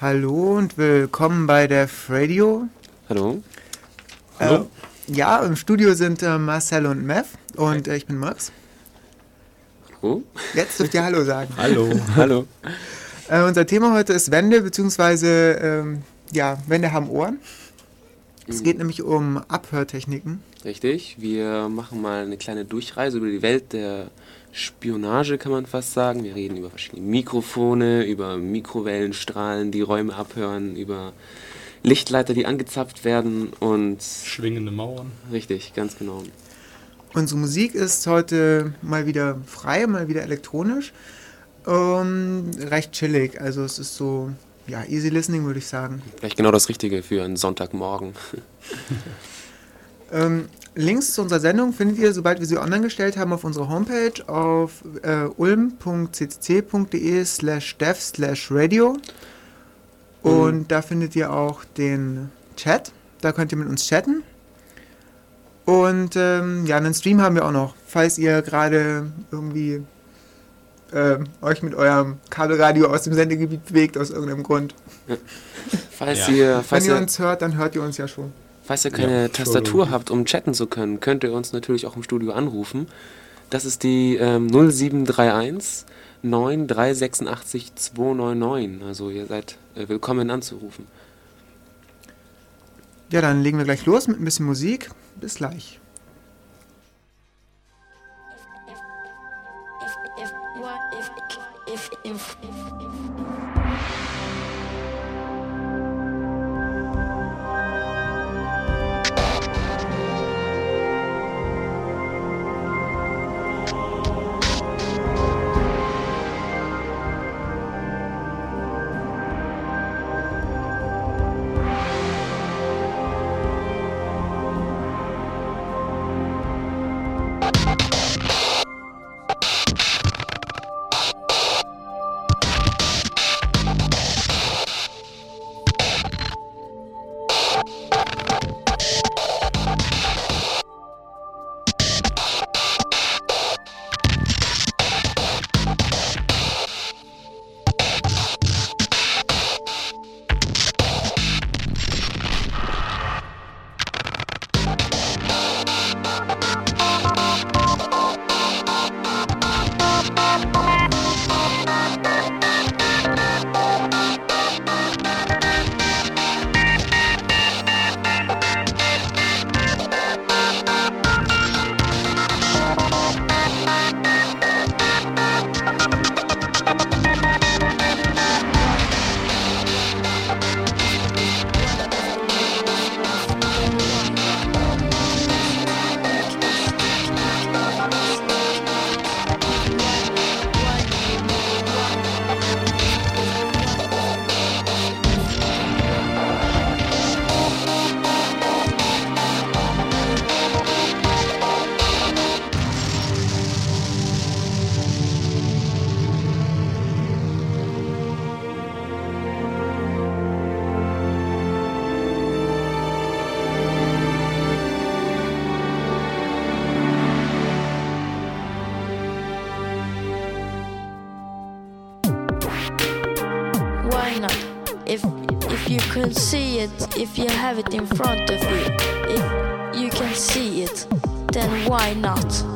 Hallo und willkommen bei der Radio. Hallo. Äh, Hallo. ja, im Studio sind äh, Marcel und Mev und äh, ich bin Max. Hallo. Jetzt dürft ihr Hallo sagen. Hallo. Hallo. Äh, unser Thema heute ist Wände, beziehungsweise, ähm, ja, Wände haben Ohren. Es geht nämlich um Abhörtechniken. Richtig. Wir machen mal eine kleine Durchreise über die Welt der Spionage, kann man fast sagen. Wir reden über verschiedene Mikrofone, über Mikrowellenstrahlen, die Räume abhören, über Lichtleiter, die angezapft werden und Schwingende Mauern. richtig, ganz genau. Unsere Musik ist heute mal wieder frei, mal wieder elektronisch. Ähm, recht chillig, also es ist so, ja, easy listening würde ich sagen. Vielleicht genau das Richtige für einen Sonntagmorgen. Ähm, Links zu unserer Sendung findet ihr, sobald wir sie online gestellt haben, auf unserer Homepage auf äh, ulm.ccc.de slash dev slash radio. Und da findet ihr auch den Chat. Da könnt ihr mit uns chatten. Und ähm, ja, einen Stream haben wir auch noch, falls ihr gerade irgendwie ähm, euch mit eurem Kabelradio aus dem Sendegebiet bewegt, aus irgendeinem Grund. Falls Ja. ihr, Wenn falls ihr ihr, uns hört, dann hört ihr uns ja schon. Falls ihr keine Ja, Tastatur habt, um chatten zu können, könnt ihr uns natürlich auch im Studio anrufen. Das ist die ähm, 0731 9386 299. Also ihr seid äh, willkommen anzurufen. Ja, dann legen wir gleich los mit ein bisschen Musik. Bis gleich. if if if if if you can see it if you have it in front of you if you can see it then why not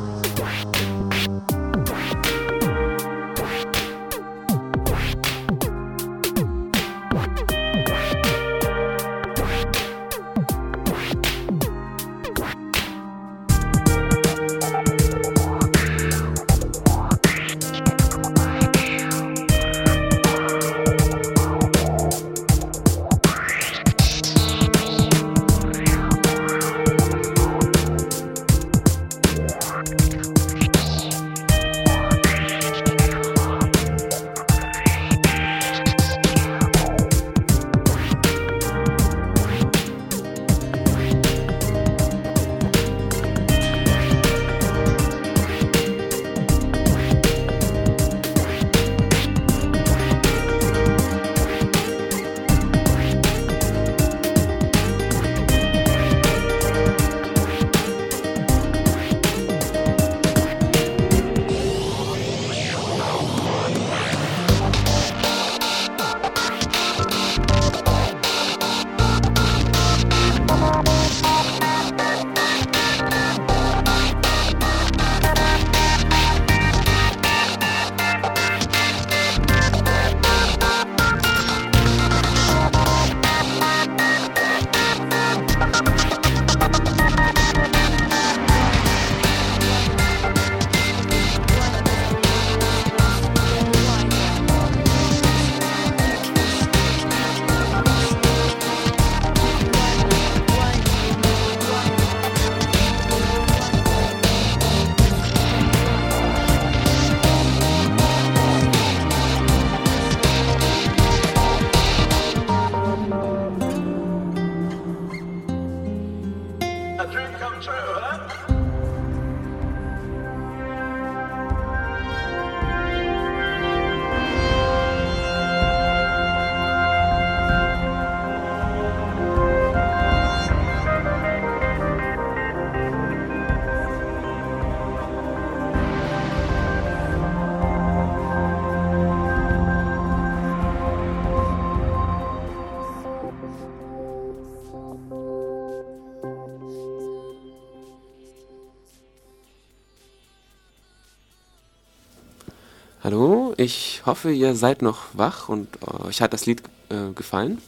ich hoffe, ihr seid noch wach und äh, euch hat das Lied äh, gefallen.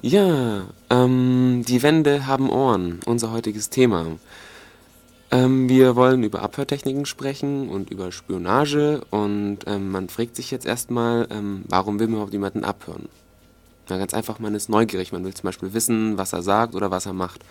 Ja, ähm, die Wände haben Ohren, unser heutiges Thema. Ähm, wir wollen über Abhörtechniken sprechen und über Spionage und ähm, man fragt sich jetzt erstmal, ähm, warum will man überhaupt jemanden abhören? Na, ganz einfach, man ist neugierig, man will zum Beispiel wissen, was er sagt oder was er macht.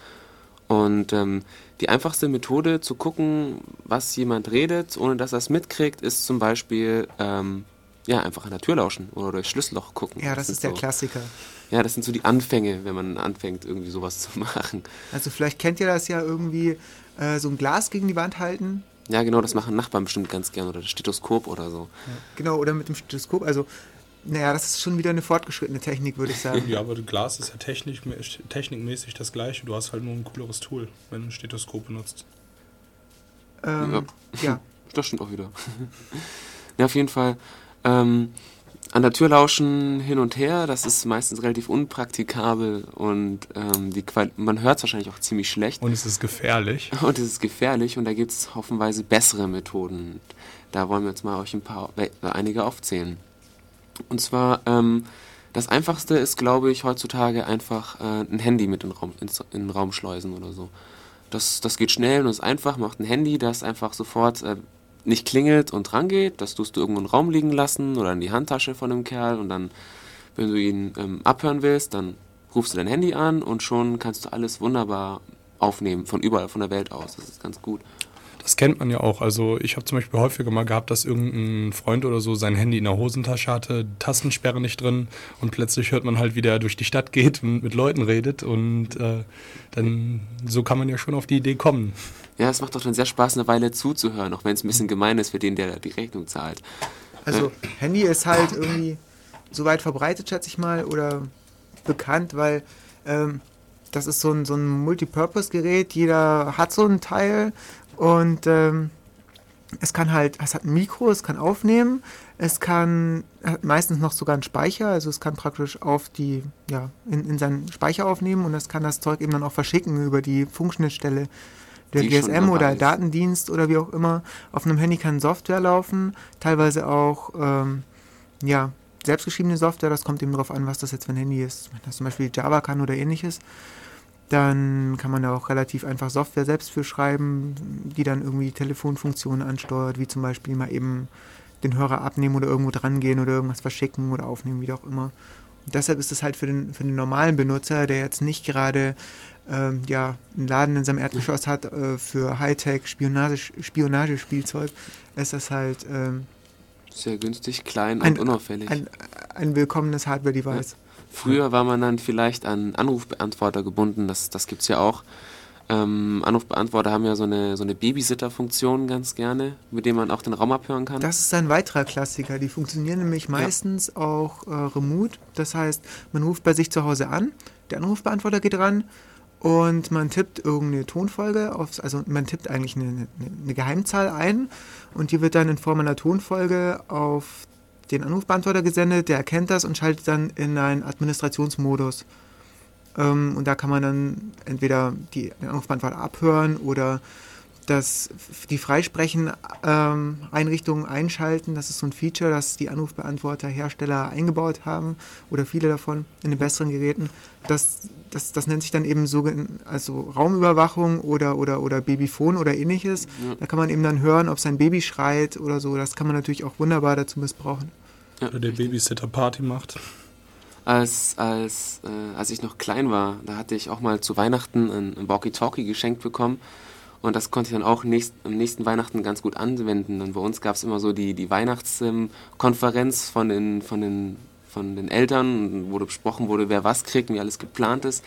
Und ähm, die einfachste Methode zu gucken, was jemand redet, ohne dass er es mitkriegt, ist zum Beispiel ähm, ja, einfach an der Tür lauschen oder durch Schlüsselloch gucken. Ja, das, das ist der so, Klassiker. Ja, das sind so die Anfänge, wenn man anfängt, irgendwie sowas zu machen. Also vielleicht kennt ihr das ja irgendwie, äh, so ein Glas gegen die Wand halten. Ja, genau, das machen Nachbarn bestimmt ganz gern oder das Stethoskop oder so. Ja, genau, oder mit dem Stethoskop. Also naja, das ist schon wieder eine fortgeschrittene Technik, würde ich sagen. ja, aber Glas ist ja technik, technikmäßig das gleiche. Du hast halt nur ein cooleres Tool, wenn du ein Stethoskop benutzt. Ähm, ja. ja. Das stimmt auch wieder. ja, auf jeden Fall. Ähm, an der Tür lauschen hin und her, das ist meistens relativ unpraktikabel und ähm, die man hört es wahrscheinlich auch ziemlich schlecht. Und es ist gefährlich. Und es ist gefährlich und da gibt es hoffenweise bessere Methoden. Da wollen wir jetzt mal euch ein paar, einige aufzählen. Und zwar, ähm, das Einfachste ist, glaube ich, heutzutage einfach äh, ein Handy mit in den, Raum, ins, in den Raum schleusen oder so. Das, das geht schnell und ist einfach, macht ein Handy, das einfach sofort äh, nicht klingelt und rangeht. Das tust du irgendwo im Raum liegen lassen oder in die Handtasche von dem Kerl und dann, wenn du ihn ähm, abhören willst, dann rufst du dein Handy an und schon kannst du alles wunderbar aufnehmen, von überall von der Welt aus. Das ist ganz gut. Das kennt man ja auch. Also ich habe zum Beispiel häufiger mal gehabt, dass irgendein Freund oder so sein Handy in der Hosentasche hatte, Tastensperre nicht drin und plötzlich hört man halt, wie der durch die Stadt geht und mit Leuten redet und äh, dann so kann man ja schon auf die Idee kommen. Ja, es macht doch dann sehr Spaß, eine Weile zuzuhören, auch wenn es ein bisschen gemein ist für den, der die Rechnung zahlt. Also Handy ist halt irgendwie so weit verbreitet, schätze ich mal, oder bekannt, weil ähm, das ist so ein, so ein Multipurpose-Gerät. Jeder hat so ein Teil und ähm, es kann halt, es hat ein Mikro, es kann aufnehmen, es kann hat meistens noch sogar einen Speicher, also es kann praktisch auf die, ja, in, in seinen Speicher aufnehmen und es kann das Zeug eben dann auch verschicken über die Funkschnittstelle der GSM oder Datendienst oder wie auch immer. Auf einem Handy kann Software laufen, teilweise auch ähm, ja, selbstgeschriebene Software, das kommt eben darauf an, was das jetzt für ein Handy ist. Wenn das zum Beispiel Java kann oder ähnliches dann kann man da auch relativ einfach Software selbst für schreiben, die dann irgendwie Telefonfunktionen ansteuert, wie zum Beispiel mal eben den Hörer abnehmen oder irgendwo dran gehen oder irgendwas verschicken oder aufnehmen, wie auch immer. Und deshalb ist es halt für den, für den normalen Benutzer, der jetzt nicht gerade ähm, ja, einen Laden in seinem Erdgeschoss hat äh, für Hightech Spionage, Spionagespielzeug, ist das halt ähm, sehr günstig, klein und unauffällig. Ein, ein willkommenes Hardware-Device. Ja. Früher war man dann vielleicht an Anrufbeantworter gebunden, das, das gibt es ja auch. Ähm, Anrufbeantworter haben ja so eine, so eine Babysitter-Funktion ganz gerne, mit dem man auch den Raum abhören kann. Das ist ein weiterer Klassiker. Die funktionieren nämlich meistens ja. auch äh, remote. Das heißt, man ruft bei sich zu Hause an, der Anrufbeantworter geht ran und man tippt irgendeine Tonfolge, auf, also man tippt eigentlich eine, eine, eine Geheimzahl ein und die wird dann in Form einer Tonfolge auf den Anrufbeantworter gesendet, der erkennt das und schaltet dann in einen Administrationsmodus. Ähm, und da kann man dann entweder die, den Anrufbeantworter abhören oder das, die Freisprechen-Einrichtungen ähm, einschalten. Das ist so ein Feature, das die Anrufbeantworter-Hersteller eingebaut haben oder viele davon in den besseren Geräten. Das, das, das nennt sich dann eben so also Raumüberwachung oder, oder, oder Babyphone oder ähnliches. Ja. Da kann man eben dann hören, ob sein Baby schreit oder so. Das kann man natürlich auch wunderbar dazu missbrauchen. Ja. Oder der Babysitter Party macht. Als, als, äh, als ich noch klein war, da hatte ich auch mal zu Weihnachten ein, ein Walkie-Talkie geschenkt bekommen. Und das konnte ich dann auch nächst, am nächsten Weihnachten ganz gut anwenden. Und bei uns gab es immer so die, die Weihnachtskonferenz von den, von, den, von den Eltern, wo besprochen wurde, wer was kriegt, wie alles geplant ist.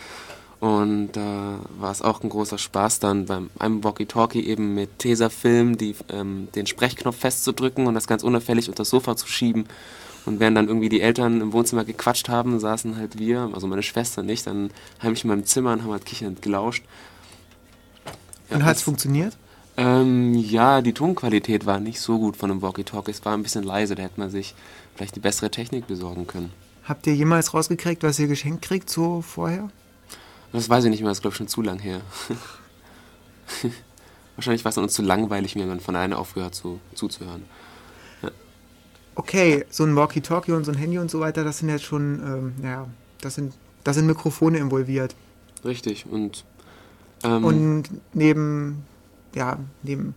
Und da äh, war es auch ein großer Spaß, dann beim einem Walkie-Talkie eben mit Tesafilm die, ähm, den Sprechknopf festzudrücken und das ganz unauffällig unter das Sofa zu schieben. Und während dann irgendwie die Eltern im Wohnzimmer gequatscht haben, saßen halt wir, also meine Schwester nicht, dann heimlich in meinem Zimmer und haben halt kichernd gelauscht. Und hat es funktioniert? Ähm, ja, die Tonqualität war nicht so gut von dem Walkie-Talkie. Es war ein bisschen leise, da hätte man sich vielleicht die bessere Technik besorgen können. Habt ihr jemals rausgekriegt, was ihr geschenkt kriegt, so vorher? Das weiß ich nicht mehr, das ist glaube ich schon zu lang her. Wahrscheinlich war es uns zu langweilig, mir von alleine aufgehört zu, zuzuhören. Okay, so ein Walkie-Talkie und so ein Handy und so weiter, das sind jetzt schon, ähm, ja, das sind, da sind Mikrofone involviert. Richtig. Und, ähm, Und neben, ja, neben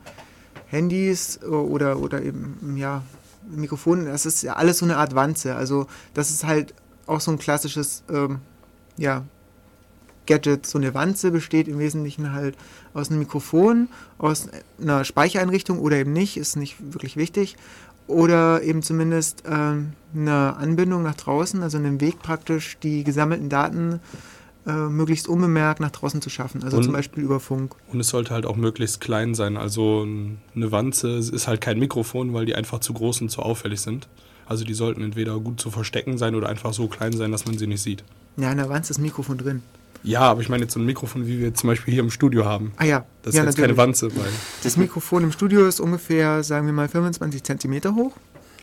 Handys oder, oder eben, ja, Mikrofonen, das ist ja alles so eine Art Wanze. Also das ist halt auch so ein klassisches, ähm, ja, Gadget. So eine Wanze besteht im Wesentlichen halt aus einem Mikrofon, aus einer Speichereinrichtung oder eben nicht, ist nicht wirklich wichtig. Oder eben zumindest ähm, eine Anbindung nach draußen, also einen Weg praktisch, die gesammelten Daten äh, möglichst unbemerkt nach draußen zu schaffen. Also Und- zum Beispiel über Funk. Und es sollte halt auch möglichst klein sein. Also eine Wanze ist halt kein Mikrofon, weil die einfach zu groß und zu auffällig sind. Also die sollten entweder gut zu verstecken sein oder einfach so klein sein, dass man sie nicht sieht. Ja, in der Wanze ist Mikrofon drin. Ja, aber ich meine jetzt so ein Mikrofon, wie wir zum Beispiel hier im Studio haben. Ah ja, Das ja, ist jetzt keine Wanze, weil Das Mikrofon im Studio ist ungefähr, sagen wir mal, 25 Zentimeter hoch.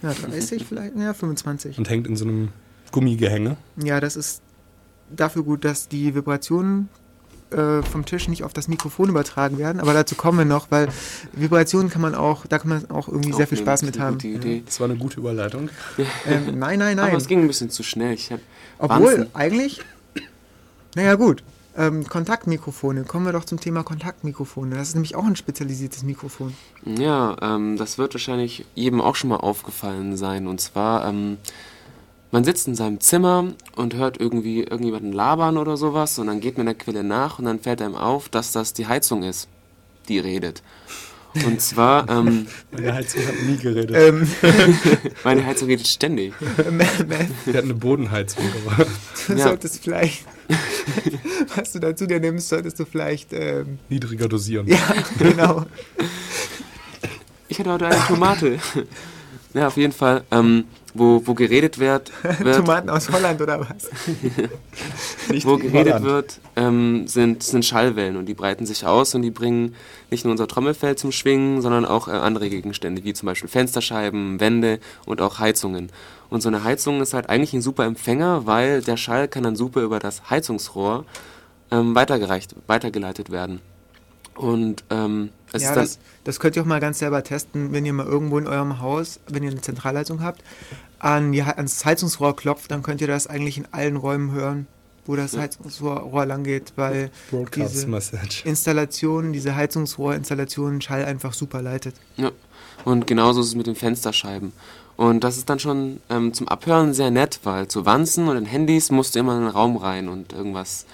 Ja, 30 vielleicht, ja, 25. und hängt in so einem Gummigehänge. Ja, das ist dafür gut, dass die Vibrationen äh, vom Tisch nicht auf das Mikrofon übertragen werden. Aber dazu kommen wir noch, weil Vibrationen kann man auch, da kann man auch irgendwie sehr viel aufnehmen, Spaß mit eine haben. Gute Idee. Das war eine gute Überleitung. Ähm, nein, nein, Aber nein. es ging ein bisschen zu schnell. Ich hab Obwohl, Wanzen. eigentlich, naja gut, ähm, Kontaktmikrofone. Kommen wir doch zum Thema Kontaktmikrofone. Das ist nämlich auch ein spezialisiertes Mikrofon. Ja, ähm, das wird wahrscheinlich jedem auch schon mal aufgefallen sein. Und zwar, ähm, man sitzt in seinem Zimmer und hört irgendwie irgendjemanden labern oder sowas und dann geht man der Quelle nach und dann fällt einem auf, dass das die Heizung ist, die redet. Und zwar, ähm, Meine Heizung hat nie geredet. Ähm, meine Heizung redet ständig. Wir hatten eine Bodenheizung, aber du Ja. solltest vielleicht, was du dazu dir nimmst, solltest du vielleicht, ähm, niedriger dosieren. ja, genau. Ich hatte heute eine Tomate. ja, auf jeden Fall, ähm, wo, wo geredet wird, wird Tomaten aus Holland oder was? Nicht wo geredet Holland. wird, ähm, sind, sind Schallwellen und die breiten sich aus und die bringen nicht nur unser Trommelfell zum Schwingen, sondern auch äh, andere Gegenstände, wie zum Beispiel Fensterscheiben, Wände und auch Heizungen. Und so eine Heizung ist halt eigentlich ein super Empfänger, weil der Schall kann dann super über das Heizungsrohr ähm, weitergereicht, weitergeleitet werden. Und ähm, es ja, ist dann, das, das könnt ihr auch mal ganz selber testen, wenn ihr mal irgendwo in eurem Haus, wenn ihr eine Zentralheizung habt, an die, ans Heizungsrohr klopft, dann könnt ihr das eigentlich in allen Räumen hören, wo das Ja. Heizungsrohr Rohr lang geht, weil diese Message. Installation, diese Heizungsrohrinstallation Schall einfach super leitet. Ja, und genauso ist es mit den Fensterscheiben. Und das ist dann schon ähm, zum Abhören sehr nett, weil zu Wanzen und in Handys musst du immer in den Raum rein und irgendwas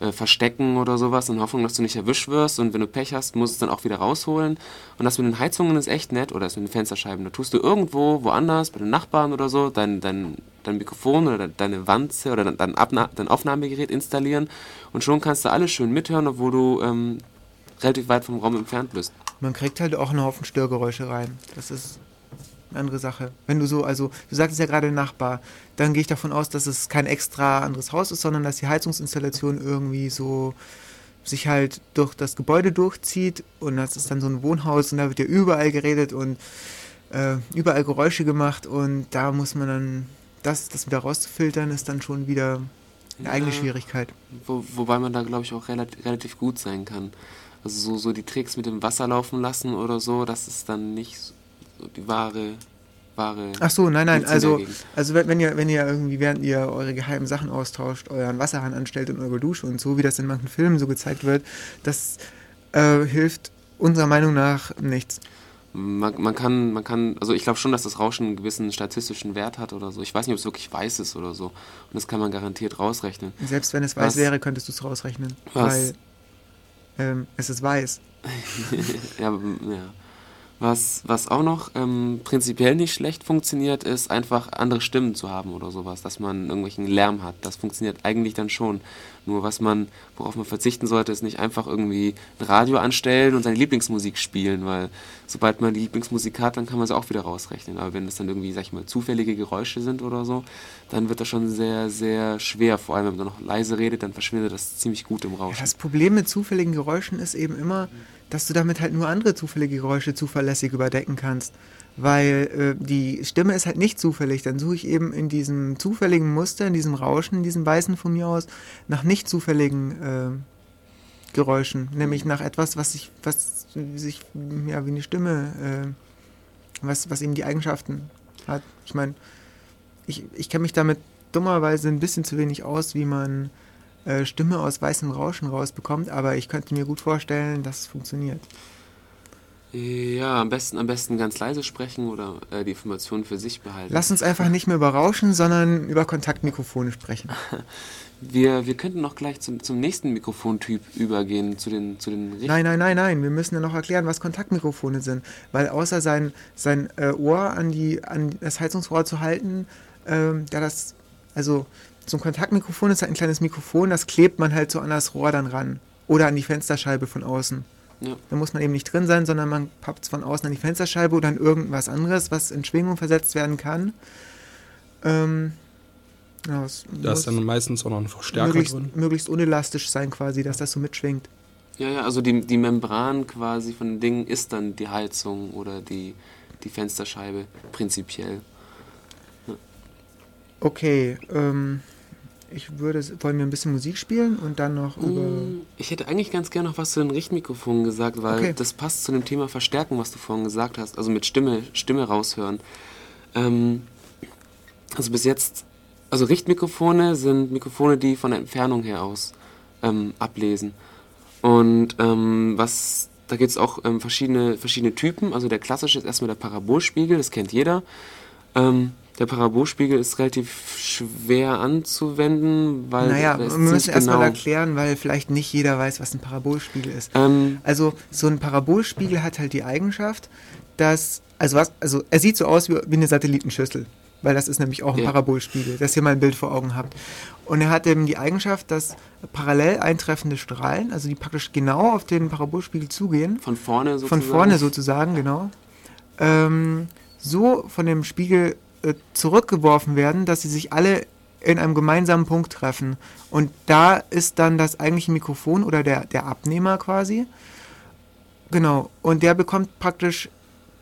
äh, verstecken oder sowas in Hoffnung, dass du nicht erwischt wirst. Und wenn du Pech hast, musst du es dann auch wieder rausholen. Und das mit den Heizungen ist echt nett oder das mit den Fensterscheiben. Da tust du irgendwo, woanders, bei den Nachbarn oder so, dein, dein, dein Mikrofon oder de- deine Wanze oder dein, Abna dein Aufnahmegerät installieren. Und schon kannst du alles schön mithören, obwohl du ähm, relativ weit vom Raum entfernt bist. Man kriegt halt auch einen Haufen Störgeräusche rein. Das ist andere Sache. Wenn du so, also du sagtest ja gerade Nachbar, dann gehe ich davon aus, dass es kein extra anderes Haus ist, sondern dass die Heizungsinstallation irgendwie so sich halt durch das Gebäude durchzieht und das ist dann so ein Wohnhaus und da wird ja überall geredet und äh, überall Geräusche gemacht und da muss man dann, das, das wieder rauszufiltern, ist dann schon wieder eine eigene Ja. Schwierigkeit. Wo, wobei man da, glaube ich, auch relativ, relativ gut sein kann. Also so, so die Tricks mit dem Wasser laufen lassen oder so, das ist dann nicht so die wahre, wahre... Ach so, nein, nein, also, also wenn, ihr, wenn ihr irgendwie, während ihr eure geheimen Sachen austauscht, euren Wasserhahn anstellt und eure Dusche und so, wie das in manchen Filmen so gezeigt wird, das äh, hilft unserer Meinung nach nichts. Man, man kann, man kann, also ich glaube schon, dass das Rauschen einen gewissen statistischen Wert hat oder so. Ich weiß nicht, ob es wirklich weiß ist oder so. Und das kann man garantiert rausrechnen. Selbst wenn es weiß Was? wäre, könntest du es rausrechnen. Was? Weil ähm, es ist weiß. ja, ja. Was, was auch noch ähm, prinzipiell nicht schlecht funktioniert, ist einfach andere Stimmen zu haben oder sowas, dass man irgendwelchen Lärm hat. Das funktioniert eigentlich dann schon. Nur was man, worauf man verzichten sollte, ist nicht einfach irgendwie ein Radio anstellen und seine Lieblingsmusik spielen, weil sobald man die Lieblingsmusik hat, dann kann man sie auch wieder rausrechnen. Aber wenn das dann irgendwie, sag ich mal, zufällige Geräusche sind oder so, dann wird das schon sehr, sehr schwer. Vor allem, wenn man noch leise redet, dann verschwindet das ziemlich gut im Ja, Rauschen. das Problem mit zufälligen Geräuschen ist eben immer, dass du damit halt nur andere zufällige Geräusche zuverlässig überdecken kannst. Weil äh, die Stimme ist halt nicht zufällig. Dann suche ich eben in diesem zufälligen Muster, in diesem Rauschen, in diesem Weißen von mir aus, nach nicht zufälligen äh, Geräuschen. Nämlich nach etwas, was sich, was sich, ja, wie eine Stimme, äh, was, was eben die Eigenschaften hat. Ich meine, ich, ich kenne mich damit dummerweise ein bisschen zu wenig aus, wie man äh, Stimme aus weißem Rauschen rausbekommt, aber ich könnte mir gut vorstellen, dass es funktioniert. Ja, am besten, am besten ganz leise sprechen oder äh, die Informationen für sich behalten. Lass uns einfach nicht mehr über Rauschen, sondern über Kontaktmikrofone sprechen. Wir, wir könnten noch gleich zum, zum nächsten Mikrofontyp übergehen, zu den, zu den Nein, nein, nein, nein. Wir müssen ja noch erklären, was Kontaktmikrofone sind. Weil außer sein, sein äh, Ohr an, die, an das Heizungsrohr zu halten, ähm, da das, also so ein Kontaktmikrofon ist halt ein kleines Mikrofon, das klebt man halt so an das Rohr dann ran. Oder an die Fensterscheibe von außen. Ja. Da muss man eben nicht drin sein, sondern man pappt es von außen an die Fensterscheibe oder an irgendwas anderes, was in Schwingung versetzt werden kann. Ähm, ja, Da muss ist dann meistens auch noch ein Verstärker möglichst, drin. möglichst unelastisch sein quasi, dass das so mitschwingt. Ja, ja, also die, die Membran quasi von den Dingen ist dann die Heizung oder die, die Fensterscheibe prinzipiell. Okay, ähm, ich würde, wollen wir ein bisschen Musik spielen und dann noch über... Mm, Ich hätte eigentlich ganz gerne noch was zu den Richtmikrofonen gesagt, weil Okay. das passt zu dem Thema Verstärken, was du vorhin gesagt hast. Also mit Stimme, Stimme raushören. Ähm, also bis jetzt, also Richtmikrofone sind Mikrofone, die von der Entfernung her aus ähm, ablesen. Und ähm, was, da gibt es auch ähm, verschiedene, verschiedene Typen. Also der klassische ist erstmal der Parabolspiegel, das kennt jeder. Ähm, der Parabolspiegel ist relativ schwer anzuwenden, weil Naja, wir müssen erstmal genau. erklären, weil vielleicht nicht jeder weiß, was ein Parabolspiegel ist. Ähm, Also so ein Parabolspiegel hat halt die Eigenschaft, dass, also was, also er sieht so aus wie, wie eine Satellitenschüssel, weil das ist nämlich auch ein Ja. Parabolspiegel, dass ihr mal ein Bild vor Augen habt. Und er hat eben die Eigenschaft, dass parallel eintreffende Strahlen, also die praktisch genau auf den Parabolspiegel zugehen, von vorne sozusagen. von vorne sozusagen, genau, ähm, so von dem Spiegel äh, zurückgeworfen werden, dass sie sich alle in einem gemeinsamen Punkt treffen. Und da ist dann das eigentliche Mikrofon oder der, der Abnehmer quasi. Genau. Und der bekommt praktisch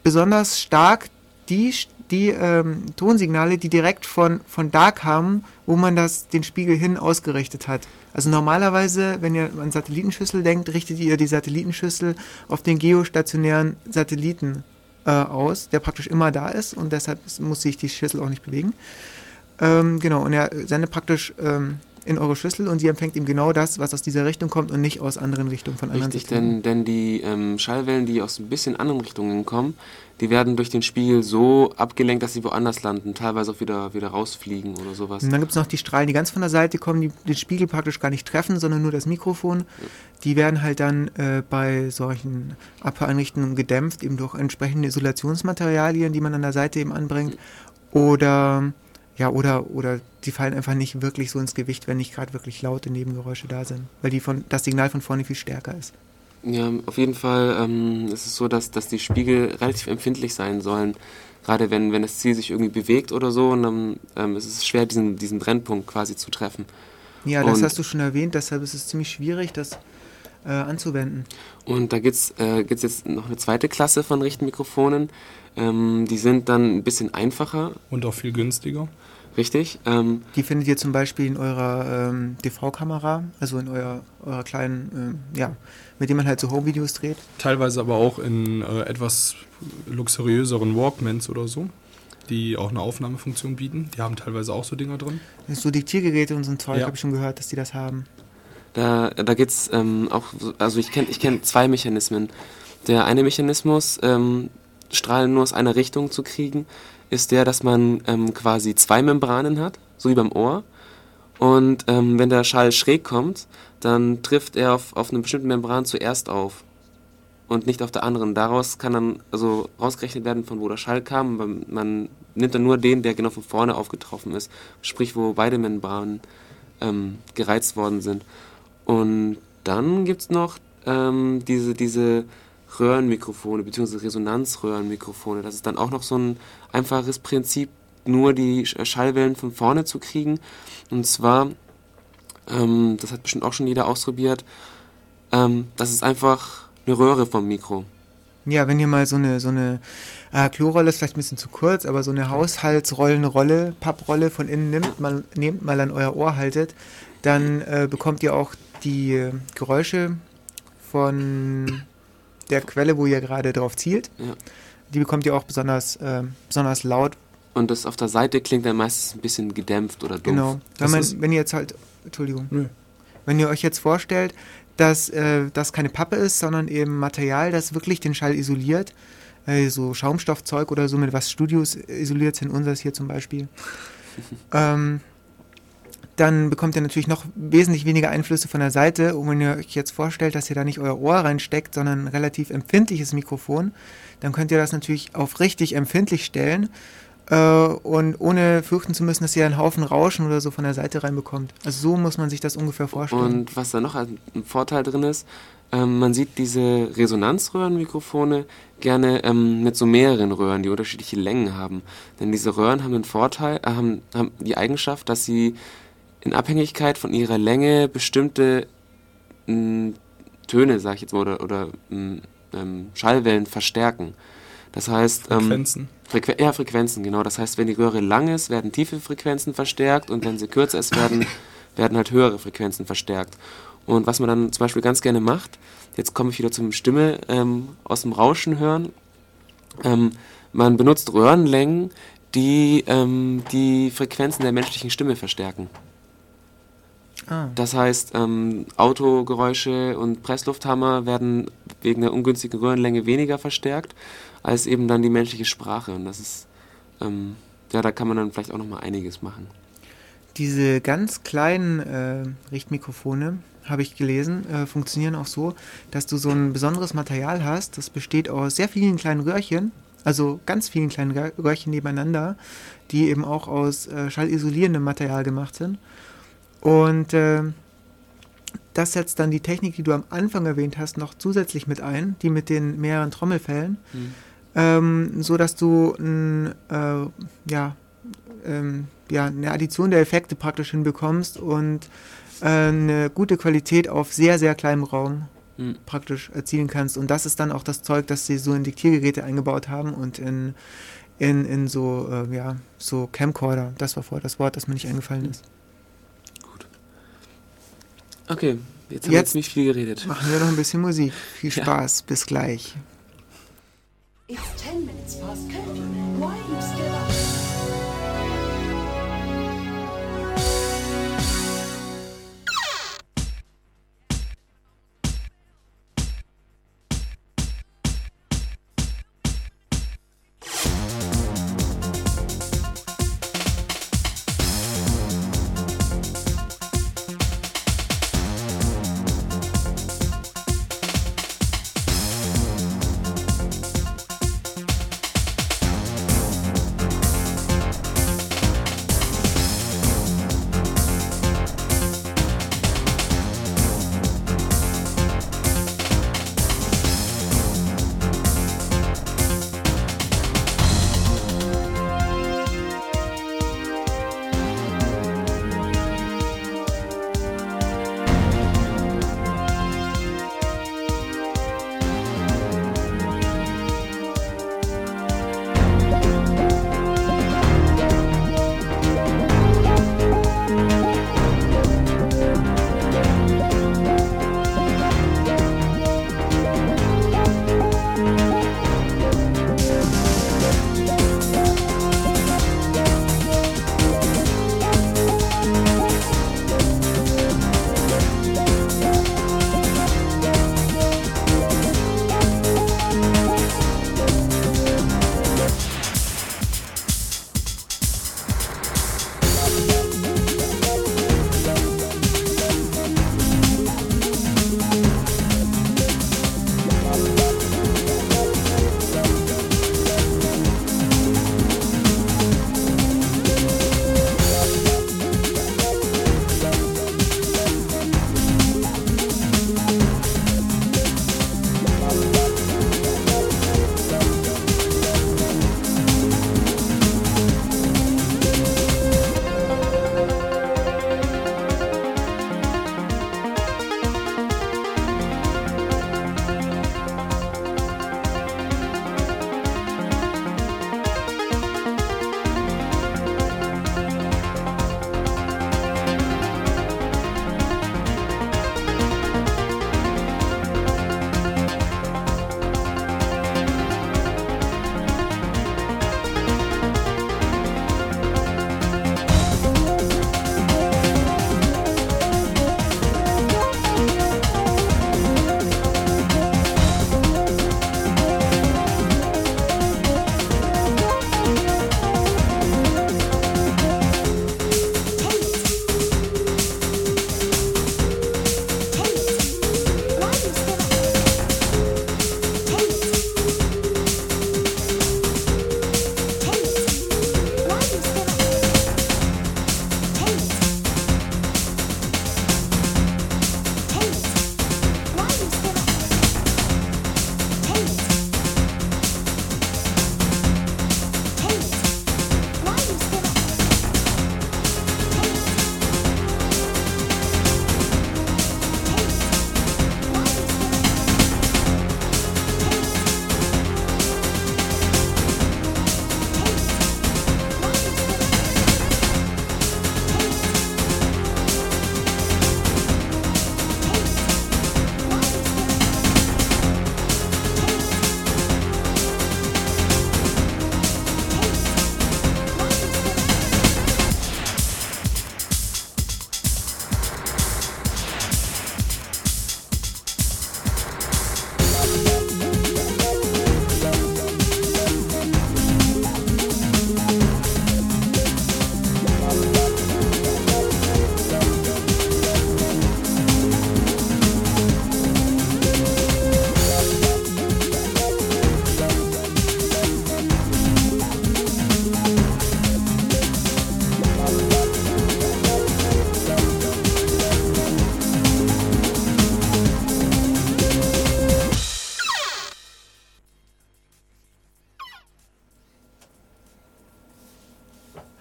besonders stark die, die ähm, Tonsignale, die direkt von, von da kamen, wo man das, den Spiegel hin ausgerichtet hat. Also normalerweise, wenn ihr an Satellitenschüssel denkt, richtet ihr die Satellitenschüssel auf den geostationären Satelliten äh, aus, der praktisch immer da ist und deshalb muss sich die Schüssel auch nicht bewegen. Ähm, genau, und er sendet praktisch ähm, in eure Schüssel und sie empfängt ihm genau das, was aus dieser Richtung kommt und nicht aus anderen Richtungen von anderen Richtig, Systemen. denn, denn die ähm, Schallwellen, die aus ein bisschen anderen Richtungen kommen, die werden durch den Spiegel so abgelenkt, dass sie woanders landen, teilweise auch wieder, wieder rausfliegen oder sowas. Und dann gibt es noch die Strahlen, die ganz von der Seite kommen, die den Spiegel praktisch gar nicht treffen, sondern nur das Mikrofon. Die werden halt dann äh, bei solchen Abhöreinrichtungen gedämpft, eben durch entsprechende Isolationsmaterialien, die man an der Seite eben anbringt. Oder ja, oder, oder die fallen einfach nicht wirklich so ins Gewicht, wenn nicht gerade wirklich laute Nebengeräusche da sind. Weil die von, das Signal von vorne viel stärker ist. Ja, auf jeden Fall ähm, ist es so, dass, dass die Spiegel relativ empfindlich sein sollen. Gerade wenn, wenn das Ziel sich irgendwie bewegt oder so, und dann ähm, ist es schwer, diesen, diesen Brennpunkt quasi zu treffen. Ja, das Und- hast du schon erwähnt, deshalb ist es ziemlich schwierig, das äh, anzuwenden. Und da gibt's äh, gibt's jetzt noch eine zweite Klasse von Richtmikrofonen. Ähm, die sind dann ein bisschen einfacher, Und auch viel günstiger. Richtig? Ähm, Die findet ihr zum Beispiel in eurer ähm, DV-Kamera, also in eurer, eurer kleinen, ähm, ja, mit dem man halt so Home-Videos dreht. Teilweise aber auch in äh, etwas luxuriöseren Walkmans oder so, die auch eine Aufnahmefunktion bieten. Die haben teilweise auch so Dinger drin. So Diktiergeräte und so ein Zeug, Ja. habe ich schon gehört, dass die das haben. Da, da geht's ähm, auch, so- also ich kenne ich kenn zwei Mechanismen. Der eine Mechanismus, ähm, Strahlen nur aus einer Richtung zu kriegen, ist der, dass man ähm, quasi zwei Membranen hat, so wie beim Ohr. Und ähm, wenn der Schall schräg kommt, dann trifft er auf, auf eine bestimmte Membran zuerst auf und nicht auf der anderen. Daraus kann dann also rausgerechnet werden, von wo der Schall kam. Man- nimmt dann nur den, der genau von vorne aufgetroffen ist, sprich wo beide Membranen ähm, gereizt worden sind. Und dann gibt es noch ähm, diese, diese Röhrenmikrofone bzw. Resonanzröhrenmikrofone. Das ist dann auch noch so ein einfaches Prinzip, nur die Sch- Schallwellen von vorne zu kriegen. Und zwar, ähm, das hat bestimmt auch schon jeder ausprobiert, ähm, das ist einfach eine Röhre vom Mikro. Ja, wenn ihr mal so eine, so eine äh, Klorolle ist vielleicht ein bisschen zu kurz, aber so eine Haushaltsrollenrolle, Papprolle von innen nimmt, mal, nehmt mal an euer Ohr haltet, dann äh, bekommt ihr auch die äh, Geräusche von der Quelle, wo ihr gerade drauf zielt. Ja. Die bekommt ihr auch besonders, äh, besonders laut und das auf der Seite klingt dann meistens ein bisschen gedämpft oder dumpf. Genau. Wenn, man, wenn ihr jetzt halt, Entschuldigung, Nö. wenn ihr euch jetzt vorstellt, dass äh, das keine Pappe ist, sondern eben Material, das wirklich den Schall isoliert, äh, so Schaumstoffzeug oder so, mit was Studios isoliert sind, unseres hier zum Beispiel, ähm, dann bekommt ihr natürlich noch wesentlich weniger Einflüsse von der Seite. Und wenn ihr euch jetzt vorstellt, dass ihr da nicht euer Ohr reinsteckt, sondern ein relativ empfindliches Mikrofon, dann könnt ihr das natürlich auf richtig empfindlich stellen äh, und ohne fürchten zu müssen, dass ihr einen Haufen Rauschen oder so von der Seite reinbekommt. Also so muss man sich das ungefähr vorstellen. Und was da noch ein Vorteil drin ist, ähm, man sieht diese Resonanzröhrenmikrofone gerne ähm, mit so mehreren Röhren, die unterschiedliche Längen haben. Denn diese Röhren haben den Vorteil, äh, haben, haben die Eigenschaft, dass sie in Abhängigkeit von ihrer Länge bestimmte mh, Töne, sag ich jetzt mal, oder, oder mh, ähm, Schallwellen verstärken. Das heißt, ähm, Frequenzen. Frequ ja, Frequenzen, genau. Das heißt, wenn die Röhre lang ist, werden tiefe Frequenzen verstärkt und wenn sie kürzer ist, werden, werden halt höhere Frequenzen verstärkt. Und was man dann zum Beispiel ganz gerne macht, jetzt komme ich wieder zum Stimme ähm, aus dem Rauschen hören, ähm, man benutzt Röhrenlängen, die ähm, die Frequenzen der menschlichen Stimme verstärken. Ah. Das heißt, ähm, Autogeräusche und Presslufthammer werden wegen der ungünstigen Röhrenlänge weniger verstärkt als eben dann die menschliche Sprache. Und das ist, ähm, ja, da kann man dann vielleicht auch noch mal einiges machen. Diese ganz kleinen äh, Richtmikrofone, habe ich gelesen, äh, funktionieren auch so, dass du so ein besonderes Material hast. Das besteht aus sehr vielen kleinen Röhrchen, also ganz vielen kleinen Röhr- Röhrchen nebeneinander, die eben auch aus äh, schallisolierendem Material gemacht sind. Und äh, das setzt dann die Technik, die du am Anfang erwähnt hast, noch zusätzlich mit ein, die mit den mehreren Trommelfällen, ähm, so dass du ein, äh, ja, ähm, ja, eine Addition der Effekte praktisch hinbekommst und äh, eine gute Qualität auf sehr, sehr kleinem Raum Hm. praktisch erzielen kannst. Und das ist dann auch das Zeug, das sie so in Diktiergeräte eingebaut haben und in, in, in so, äh, ja, so Camcorder. Das war vorher das Wort, das mir nicht eingefallen ist. Okay, jetzt haben wir Jetzt- jetzt nicht viel geredet. Machen wir noch ein bisschen Musik. Viel Ja. Spaß. Bis gleich. It's ten minutes past curfew. Why are you still up?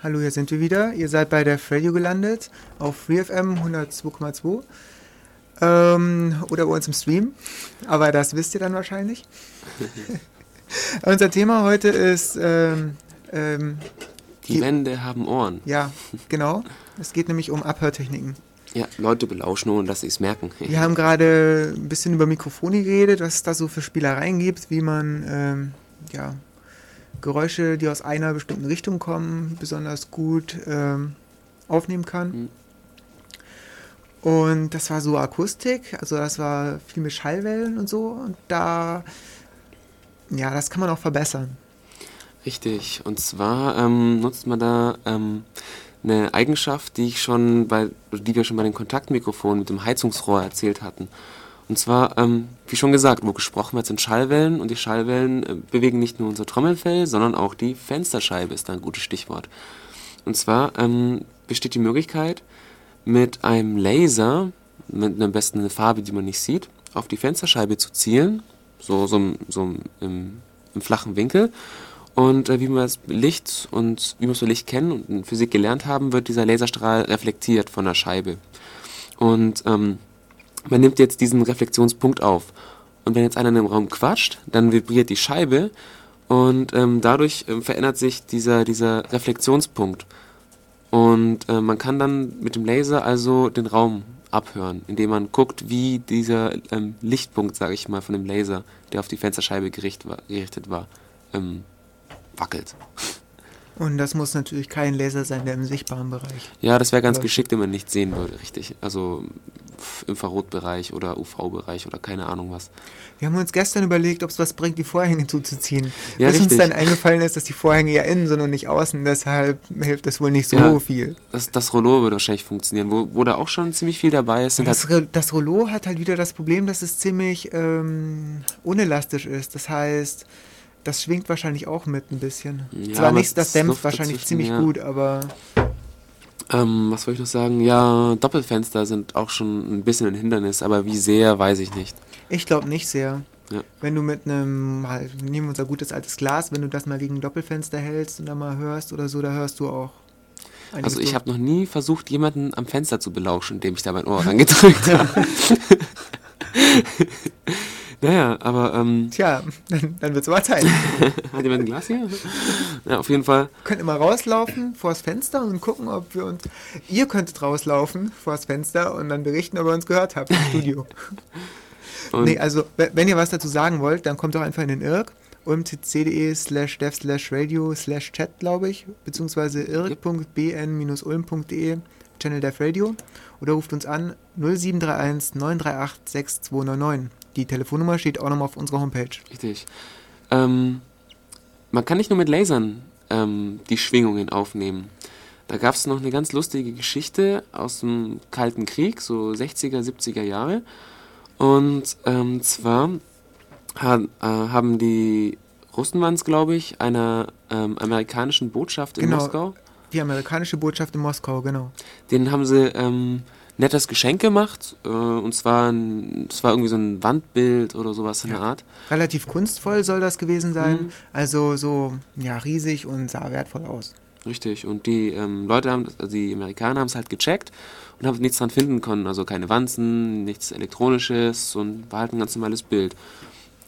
Hallo, hier sind wir wieder. Ihr seid bei der Radio gelandet auf FreeFM 102,2 ähm, oder bei uns im Stream, aber das wisst ihr dann wahrscheinlich. Unser Thema heute ist, ähm, ähm, Die Die- Wände haben Ohren. ja, genau, es geht nämlich um Abhörtechniken. Ja, Leute belauschen, ohne dass sie es merken. Wir haben gerade ein bisschen über Mikrofone geredet, was es da so für Spielereien gibt, wie man ähm, ja, Geräusche, die aus einer bestimmten Richtung kommen, besonders gut ähm, aufnehmen kann. Mhm. Und das war so Akustik, also das war viel mit Schallwellen und so. Und da, ja, das kann man auch verbessern. Richtig. Und zwar ähm, nutzt man da ähm, eine Eigenschaft, die ich schon bei, die wir schon bei den Kontaktmikrofonen mit dem Heizungsrohr erzählt hatten. Und zwar, ähm, wie schon gesagt, wo gesprochen wird, sind Schallwellen und die Schallwellen äh, bewegen nicht nur unser Trommelfell, sondern auch die Fensterscheibe ist da ein gutes Stichwort. Und zwar ähm, besteht die Möglichkeit, mit einem Laser, mit am besten eine Farbe, die man nicht sieht, auf die Fensterscheibe zu zielen, so, so, so im, im, flachen Winkel. Und äh, wie wir das Licht und wie wir so Licht kennen und in Physik gelernt haben, wird dieser Laserstrahl reflektiert von der Scheibe. Und ähm, man nimmt jetzt diesen Reflexionspunkt auf. Und wenn jetzt einer in einem Raum quatscht, dann vibriert die Scheibe und ähm, dadurch ähm, verändert sich dieser, dieser Reflexionspunkt. Und äh, man kann dann mit dem Laser also den Raum abhören, indem man guckt, wie dieser ähm, Lichtpunkt, sage ich mal, von dem Laser, der auf die Fensterscheibe gericht war, gerichtet war, ähm, wackelt. Und das muss natürlich kein Laser sein, der im sichtbaren Bereich. Ja, das wäre ganz geschickt, wenn man nicht sehen würde, richtig. Also Infrarotbereich oder UV-Bereich oder keine Ahnung was. Wir haben uns gestern überlegt, ob es was bringt, die Vorhänge zuzuziehen. Ja, Bis uns richtig. dann eingefallen ist, dass die Vorhänge ja innen sind und nicht außen, deshalb hilft das wohl nicht so Ja. viel. Das, das Rollo würde wahrscheinlich funktionieren, wo, wo da auch schon ziemlich viel dabei ist. Das, halt, das Rollo hat halt wieder das Problem, dass es ziemlich ähm, unelastisch ist. Das heißt, das schwingt wahrscheinlich auch mit ein bisschen. Ja, Zwar aber nicht, das dämpft wahrscheinlich dazwischen, ziemlich ja. gut, aber ähm, was wollte ich noch sagen? Ja, Doppelfenster sind auch schon ein bisschen ein Hindernis, aber wie sehr, weiß ich nicht. ich glaube nicht sehr. Ja. Wenn du mit einem, nehmen wir unser gutes altes Glas, wenn du das mal gegen ein Doppelfenster hältst und da mal hörst oder so, da hörst du auch. Also ich habe noch nie versucht, jemanden am Fenster zu belauschen, indem ich da mein Ohr rangedrückt habe. Naja, aber ähm, Tja, dann, dann wird's aber Zeit. hat jemand ein Glas hier? Ja, auf jeden Fall. könnt immer rauslaufen vors Fenster und gucken, ob wir uns. Ihr könntet rauslaufen vors Fenster und dann berichten, ob ihr uns gehört habt im Studio. Und nee, also, we- wenn ihr was dazu sagen wollt, dann kommt doch einfach in den IRC, ulmcc.de slash dev slash radio slash chat, glaube ich, beziehungsweise irc.bn-ulm.de, Channel Dev Radio, oder ruft uns an 0731 938 6299. Die Telefonnummer steht auch nochmal auf unserer Homepage. Richtig. Ähm, man kann nicht nur mit Lasern ähm, die Schwingungen aufnehmen. Da gab es noch eine ganz lustige Geschichte aus dem Kalten Krieg, so 60er, 70er Jahre. Und ähm, zwar ha äh, haben die Russen waren es, glaube ich, einer ähm, amerikanischen Botschaft in Genau. Moskau. Die amerikanische Botschaft in Moskau, genau. Denen haben sie ähm, nettes Geschenk gemacht. Äh, und zwar, ein, es war irgendwie so ein Wandbild oder sowas in der Art. Relativ kunstvoll soll das gewesen sein. Mhm. Also so, ja, riesig und sah wertvoll aus. Richtig, und die ähm, Leute haben, das- also die Amerikaner haben es halt gecheckt und haben nichts dran finden können. Also keine Wanzen, nichts Elektronisches und war halt ein ganz normales Bild.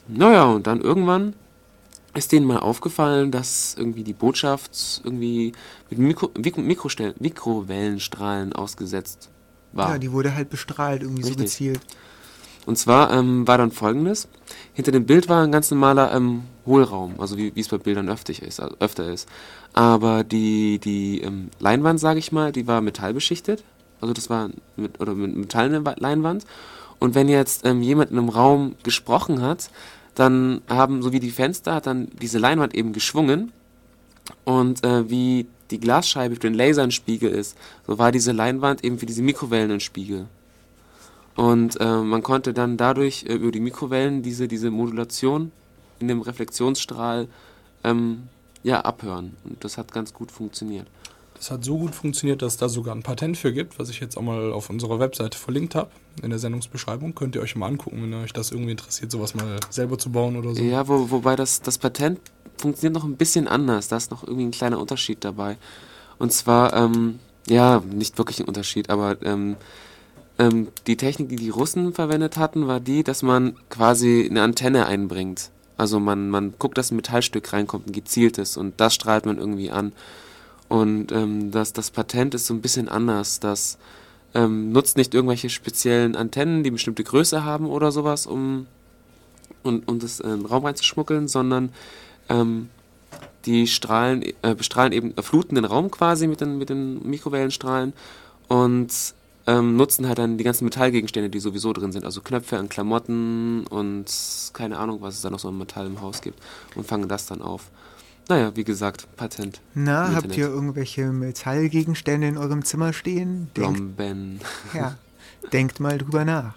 Naja, und dann irgendwann ist denen mal aufgefallen, dass irgendwie die Botschaft irgendwie mit Mikro, Mik Mikrostell- Mikrowellenstrahlen ausgesetzt war. Ja, die wurde halt bestrahlt, irgendwie so Richtig. gezielt. Und zwar ähm, war dann folgendes: Hinter dem Bild war ein ganz normaler ähm, Hohlraum, also wie es bei Bildern öfter ist, also öfter ist. Aber die, die ähm, Leinwand, sage ich mal, die war metallbeschichtet. Also das war mit, oder mit metallene Wa- Leinwand. Und wenn jetzt ähm, jemand in einem Raum gesprochen hat, dann haben, so wie die Fenster, hat dann diese Leinwand eben geschwungen. Und äh, wie die Glasscheibe für den Laser ein Spiegel ist, so war diese Leinwand eben für diese Mikrowellen ein Spiegel. Und äh, man konnte dann dadurch äh, über die Mikrowellen diese, diese Modulation in dem Reflexionsstrahl ähm, ja, abhören. Und das hat ganz gut funktioniert. Das hat so gut funktioniert, dass es da sogar ein Patent für gibt, was ich jetzt auch mal auf unserer Webseite verlinkt habe, in der Sendungsbeschreibung. Könnt ihr euch mal angucken, wenn euch das irgendwie interessiert, sowas mal selber zu bauen oder so. Ja, wo, wobei das, das Patent funktioniert noch ein bisschen anders. Da ist noch irgendwie ein kleiner Unterschied dabei. Und zwar, ähm, ja, nicht wirklich ein Unterschied, aber ähm, ähm, die Technik, die die Russen verwendet hatten, war die, dass man quasi eine Antenne einbringt. Also man, man guckt, dass ein Metallstück reinkommt, ein gezieltes, und das strahlt man irgendwie an. Und ähm, das, das Patent ist so ein bisschen anders. Das ähm, nutzt nicht irgendwelche speziellen Antennen, die bestimmte Größe haben oder sowas, um, um, um das in den Raum reinzuschmuggeln, sondern ähm, die strahlen, äh, bestrahlen eben, äh, fluten den Raum quasi mit den, mit den Mikrowellenstrahlen und ähm, nutzen halt dann die ganzen Metallgegenstände, die sowieso drin sind, also Knöpfe an Klamotten und keine Ahnung, was es da noch so an Metall im Haus gibt und fangen das dann auf. Naja, wie gesagt, Patent. Na, habt ihr irgendwelche Metallgegenstände in eurem Zimmer stehen? Denkt, Blomben. ja, denkt mal drüber nach.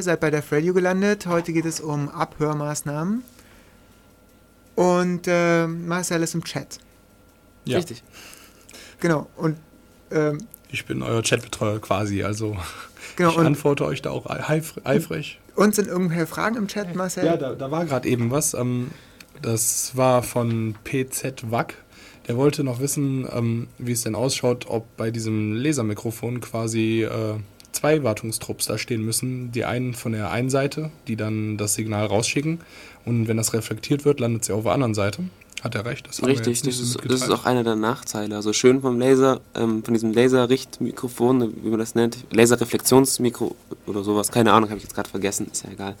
Ihr seid bei der Radio gelandet. Heute geht es um Abhörmaßnahmen. Und äh, Marcel ist im Chat. Ja, Richtig. Genau. Und ähm, ich bin euer Chatbetreuer quasi, also genau. ich Und antworte euch da auch eif- eifrig. uns sind irgendwelche Fragen im Chat, Marcel? Ja, da, da war gerade eben was. Ähm, das war von PZ Wack. Der wollte noch wissen, ähm, wie es denn ausschaut, ob bei diesem Lasermikrofon quasi äh, zwei Wartungstrupps da stehen müssen. Die einen von der einen Seite, die dann das Signal rausschicken. Und wenn das reflektiert wird, landet sie auf der anderen Seite. Hat er recht? Das Richtig, das ist, das ist auch einer der Nachteile. Also schön vom Laser, ähm, von diesem Laserrichtmikrofon, wie man das nennt, Laserreflexionsmikro oder sowas, keine Ahnung, habe ich jetzt gerade vergessen, ist ja egal.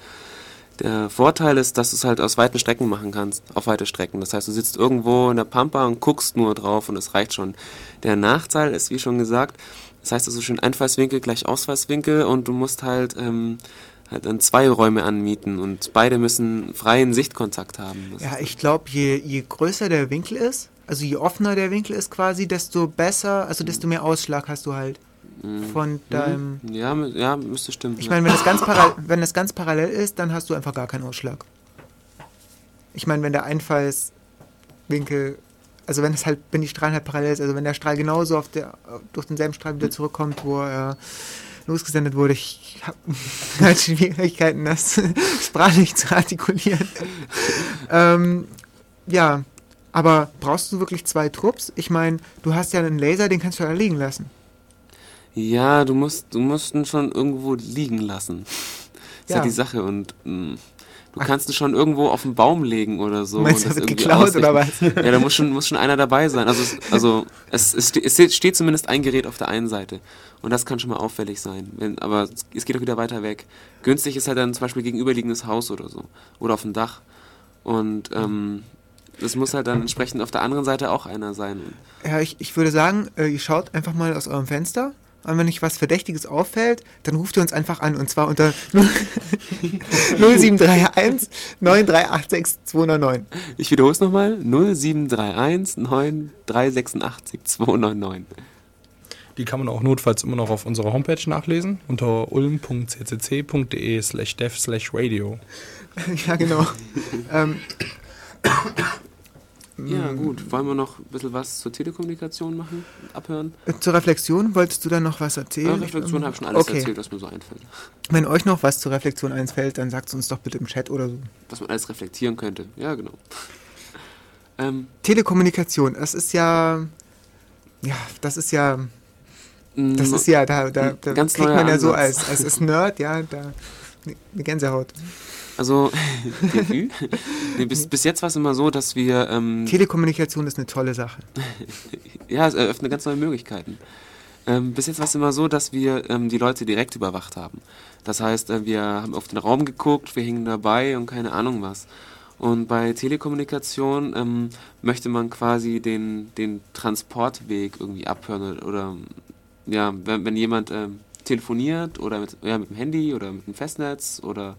Der Vorteil ist, dass du es halt aus weiten Strecken machen kannst, auf weite Strecken. Das heißt, du sitzt irgendwo in der Pampa und guckst nur drauf und es reicht schon. Der Nachteil ist, wie schon gesagt, das heißt also schön Einfallswinkel gleich Ausfallswinkel und du musst halt, ähm, halt dann zwei Räume anmieten und beide müssen freien Sichtkontakt haben. Das Ja, ich glaube, je, je größer der Winkel ist, also je offener der Winkel ist quasi, desto besser, also desto mehr Ausschlag hast du halt von deinem... Mhm. Ja, mü- ja, müsste stimmen. Ich ja. meine, wenn das ganz para- wenn das ganz parallel ist, dann hast du einfach gar keinen Ausschlag. Ich meine, wenn der Einfallswinkel, also wenn es halt, wenn die Strahlen halt parallel ist, also wenn der Strahl genauso auf der, durch denselben Strahl wieder zurückkommt, wo er losgesendet wurde, ich habe halt Schwierigkeiten, das sprachlich zu artikulieren. ähm, ja, aber brauchst du wirklich zwei Trupps? Ich meine, du hast ja einen Laser, den kannst du ja liegen lassen. Ja, du musst, du musst ihn schon irgendwo liegen lassen. Ist ja, Ja. die Sache und mh, du kannst ihn schon irgendwo auf den Baum legen oder so. Meinst du, das wird geklaut oder ausrichten. was? Ja, da muss schon, muss schon einer dabei sein. Also, es, also es, es, es steht- zumindest ein Gerät auf der einen Seite. Und das kann schon mal auffällig sein. Wenn, aber es- geht auch wieder weiter weg. Günstig ist halt dann zum Beispiel gegenüberliegendes Haus oder so. Oder auf dem Dach. Und ähm, es muss halt dann entsprechend auf der anderen Seite auch einer sein. Ja, ich, ich würde sagen, äh, ihr schaut einfach mal aus eurem Fenster. Und wenn euch was Verdächtiges auffällt, dann ruft ihr uns einfach an. Und zwar unter 0731 9386 299. Ich wiederhole es nochmal. 0731 9386 299. Die kann man auch notfalls immer noch auf unserer Homepage nachlesen unter ulm.ccc.de slash dev slash radio. ja, genau. ähm, Ja, gut. Wollen wir noch ein bisschen was zur Telekommunikation machen? Abhören? äh, zur Reflexion wolltest du dann noch was erzählen? Ja, Reflexion habe ich schon alles okay. erzählt, was mir so einfällt. Wenn euch noch was zur Reflexion einfällt, dann sagt es uns doch bitte im Chat oder so. Was man alles reflektieren könnte. Ja, genau. Ähm, Telekommunikation, das ist ja. Ja, das ist ja. Das ist ja, da, da, da kriegt man ja so Ansatz. als, als, als Nerd, ja, da eine Gänsehaut. Also, nee, bis, bis jetzt war es immer so, dass wir, ähm, Telekommunikation ist eine tolle Sache. ja, es eröffnet ganz neue Möglichkeiten. Ähm, bis jetzt war es immer so, dass wir ähm, die Leute direkt überwacht haben. Das heißt, äh, wir haben auf den Raum geguckt, wir hingen dabei und keine Ahnung was. Und bei Telekommunikation ähm, möchte man quasi den, den Transportweg irgendwie abhören oder, oder ja, wenn, wenn jemand ähm, telefoniert oder mit, ja, mit dem Handy oder mit dem Festnetz oder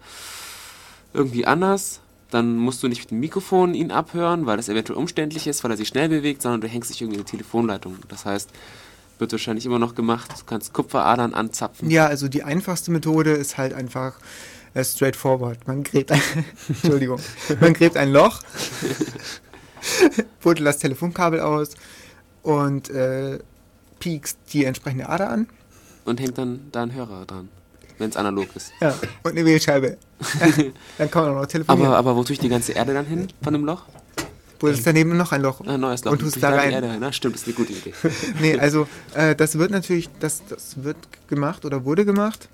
irgendwie anders, dann musst du nicht mit dem Mikrofon ihn abhören, weil das eventuell umständlich ist, weil er sich schnell bewegt, sondern du hängst dich irgendwie in die Telefonleitung. Das heißt, wird wahrscheinlich immer noch gemacht, du kannst Kupferadern anzapfen. Ja, also die einfachste Methode ist halt einfach äh, straightforward. Man gräbt ein, Entschuldigung, man gräbt ein Loch, buddelt das Telefonkabel aus und äh, piekst die entsprechende Ader an. Und hängt dann da ein Hörer dran, wenn es analog ist. Ja, und eine Wählscheibe. dann kann man auch noch telefonieren. Aber, aber wo tue ich die ganze Erde dann hin von dem Loch? Buddelst daneben noch ein Loch. Ein neues Loch. Und tust da rein. Erde. Na, stimmt, das ist eine gute Idee. Nee, also äh, das wird natürlich, das, das wird gemacht oder wurde gemacht.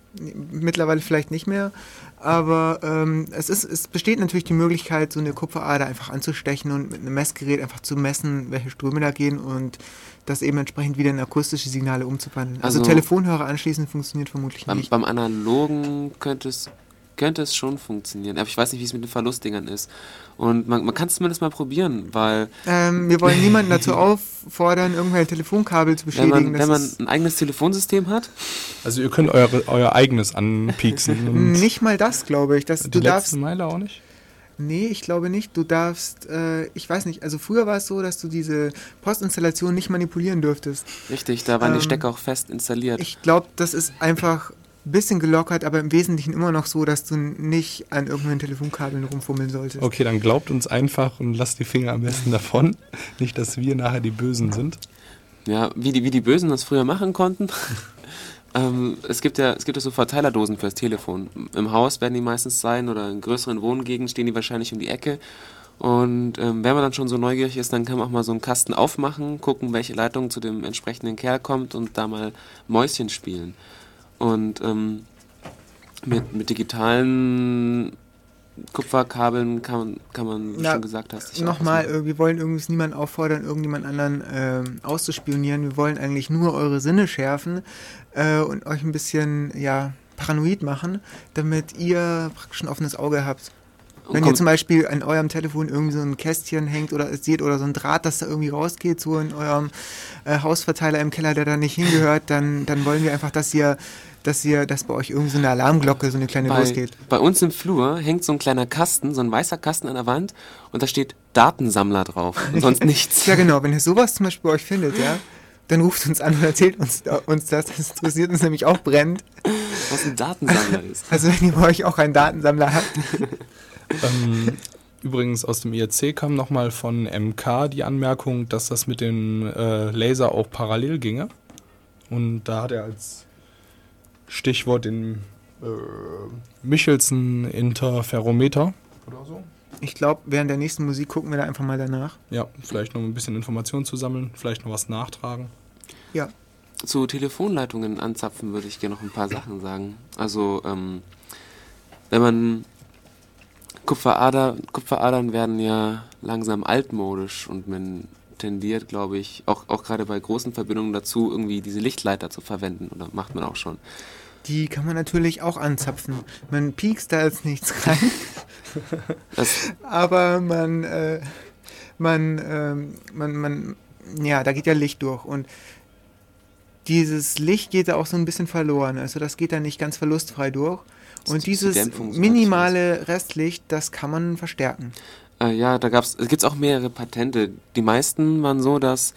Mittlerweile vielleicht nicht mehr. Aber ähm, es, ist, es besteht natürlich die Möglichkeit, so eine Kupferader einfach anzustechen und mit einem Messgerät einfach zu messen, welche Ströme da gehen und das eben entsprechend wieder in akustische Signale umzuwandeln. Also, Also- Telefonhörer anschließen funktioniert vermutlich Beim, nicht. beim Analogen könnte es, könnte es schon funktionieren. Aber ich weiß nicht, wie es mit den Verlustdingern ist. Und man, man kann es zumindest mal probieren, weil Ähm, wir wollen niemanden dazu auffordern, irgendwelche Telefonkabel zu wenn beschädigen. man, Das wenn man ein eigenes Telefonsystem hat, Also ihr könnt eure, euer eigenes anpieksen. Nicht mal das, glaube ich. Das, die du darfst Meile auch nicht? Nee, ich glaube nicht. Du darfst, äh, ich weiß nicht, also früher war es so, dass du diese Postinstallation nicht manipulieren dürftest. richtig, da waren Ähm, die Stecker auch fest installiert. Ich glaube, das ist einfach bisschen gelockert, aber im Wesentlichen immer noch so, dass du nicht an irgendwelchen Telefonkabeln rumfummeln solltest. Okay, dann glaubt uns einfach und lasst die Finger am besten davon. Nicht, dass wir nachher die Bösen sind. Ja, wie die, wie die Bösen das früher machen konnten. ähm, es, gibt ja, es gibt ja so Verteilerdosen fürs Telefon. Im Haus werden die meistens sein oder in größeren Wohngegenden stehen die wahrscheinlich um die Ecke. Und ähm, wenn man dann schon so neugierig ist, dann kann man auch mal so einen Kasten aufmachen, gucken, welche Leitung zu dem entsprechenden Kerl kommt und da mal Mäuschen spielen. Und ähm, mit, mit digitalen Kupferkabeln kann man, kann man wie Na, schon gesagt hast. Nochmal, äh, wir wollen übrigens niemanden auffordern, irgendjemand anderen ähm, auszuspionieren. Wir wollen eigentlich nur eure Sinne schärfen äh, und euch ein bisschen, ja, paranoid machen, damit ihr praktisch ein offenes Auge habt. Wenn ihr zum Beispiel an eurem Telefon irgendwie so ein Kästchen hängt oder es seht oder so ein Draht, das da irgendwie rausgeht, so in eurem äh, Hausverteiler im Keller, der da nicht hingehört, dann, dann wollen wir einfach, dass ihr, dass ihr, dass bei euch irgendwie so eine Alarmglocke, so eine kleine bei, losgeht. bei uns im Flur hängt so ein kleiner Kasten, so ein weißer Kasten an der Wand und da steht Datensammler drauf und sonst nichts. Ja, genau. Wenn ihr sowas zum Beispiel bei euch findet, ja, dann ruft uns an und erzählt uns, uns das. Das interessiert uns nämlich auch brennend. Was ein Datensammler ist. Also wenn ihr bei euch auch einen Datensammler habt. Ähm, übrigens aus dem IRC kam nochmal von MK die Anmerkung, dass das mit dem äh, Laser auch parallel ginge. Und da hat er als Stichwort den äh, Michelson Interferometer oder so. Ich glaube, während der nächsten Musik gucken wir da einfach mal danach. Ja, vielleicht noch ein bisschen Informationen zu sammeln, vielleicht noch was nachtragen. Ja. Zu Telefonleitungen anzapfen würde ich gerne noch ein paar Sachen sagen. Also, ähm, wenn man Kupferader, Kupferadern werden ja langsam altmodisch und man tendiert, glaube ich, auch, auch gerade bei großen Verbindungen dazu, irgendwie diese Lichtleiter zu verwenden. Oder macht man auch schon. Die kann man natürlich auch anzapfen. Man piekst da jetzt nichts rein, aber man, äh, man, ähm, man, man, ja, da geht ja Licht durch und dieses Licht geht da auch so ein bisschen verloren. Also das geht da nicht ganz verlustfrei durch. Und die dieses minimale Restlicht, das kann man verstärken. Äh, ja, da gab's, es gibt auch mehrere Patente. Die meisten waren so, dass,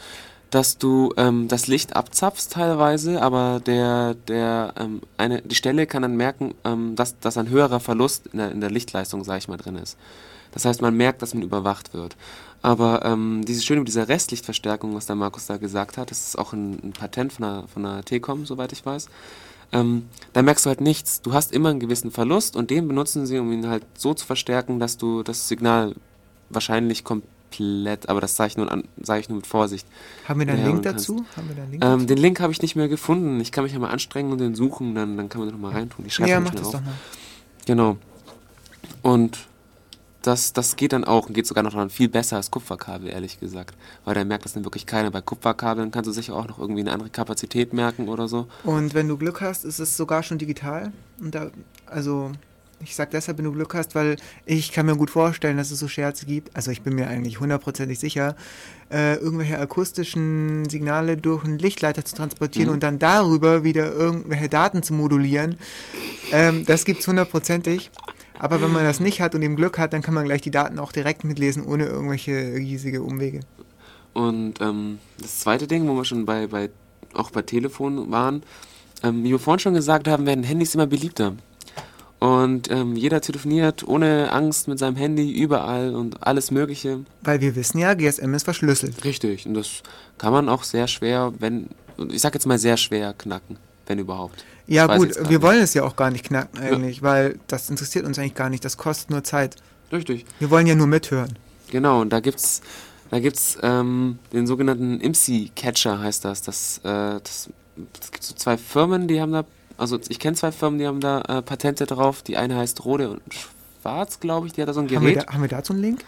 dass du ähm, das Licht abzapfst teilweise, aber der, der, ähm, eine, die Stelle kann dann merken, ähm, dass, dass ein höherer Verlust in der, in der Lichtleistung, sag ich mal, drin ist. Das heißt, man merkt, dass man überwacht wird. Aber ähm, dieses Schöne mit dieser Restlichtverstärkung, was der Markus da gesagt hat, das ist auch ein, ein Patent von der, von der T-Com, soweit ich weiß. Ähm, da merkst du halt nichts. Du hast immer einen gewissen Verlust und den benutzen sie, um ihn halt so zu verstärken, dass du das Signal wahrscheinlich komplett, aber das sage ich, nur an- sag ich nur mit Vorsicht. Haben wir da einen Ja, Link dazu? Haben wir da Link Ähm, den Link habe ich nicht mehr gefunden. Ich kann mich ja mal anstrengen und den suchen, dann, dann kann man den noch mal reintun. Ich schreibe Ja, mach das auf. doch mal. Genau. Und das, das geht dann auch und geht sogar noch dann viel besser als Kupferkabel, ehrlich gesagt. Weil da merkt das dann wirklich keiner. Bei Kupferkabeln kannst du sicher auch noch irgendwie eine andere Kapazität merken oder so. Und wenn du Glück hast, ist es sogar schon digital. Und da, also, ich sag deshalb, wenn du Glück hast, weil ich kann mir gut vorstellen, dass es so Scherze gibt. Also ich bin mir eigentlich hundertprozentig sicher, äh, irgendwelche akustischen Signale durch einen Lichtleiter zu transportieren Mhm. und dann darüber wieder irgendwelche Daten zu modulieren. Ähm, das gibt's hundertprozentig. Aber wenn man das nicht hat und eben Glück hat, dann kann man gleich die Daten auch direkt mitlesen, ohne irgendwelche riesige Umwege. Und ähm, das zweite Ding, wo wir schon bei, bei auch bei Telefon waren, ähm, wie wir vorhin schon gesagt haben, werden Handys immer beliebter. Und ähm, jeder telefoniert ohne Angst mit seinem Handy überall und alles Mögliche. Weil wir wissen ja, GSM ist verschlüsselt. Richtig. Und das kann man auch sehr schwer, wenn, ich sag jetzt mal sehr schwer knacken, wenn überhaupt. Ja Ich gut, wir nicht. wollen es ja auch gar nicht knacken eigentlich, weil das interessiert uns eigentlich gar nicht. Das kostet nur Zeit. Richtig. Wir wollen ja nur mithören. Genau, und da gibt's, da gibt's ähm, den sogenannten IMSI-Catcher heißt das. Das, äh, das, das gibt so zwei Firmen, die haben da, also ich kenne zwei Firmen, die haben da äh, Patente drauf. Die eine heißt Rode und Schwarz, glaube ich, die hat da so ein Haben wir, Gerät. da, haben wir dazu einen Link?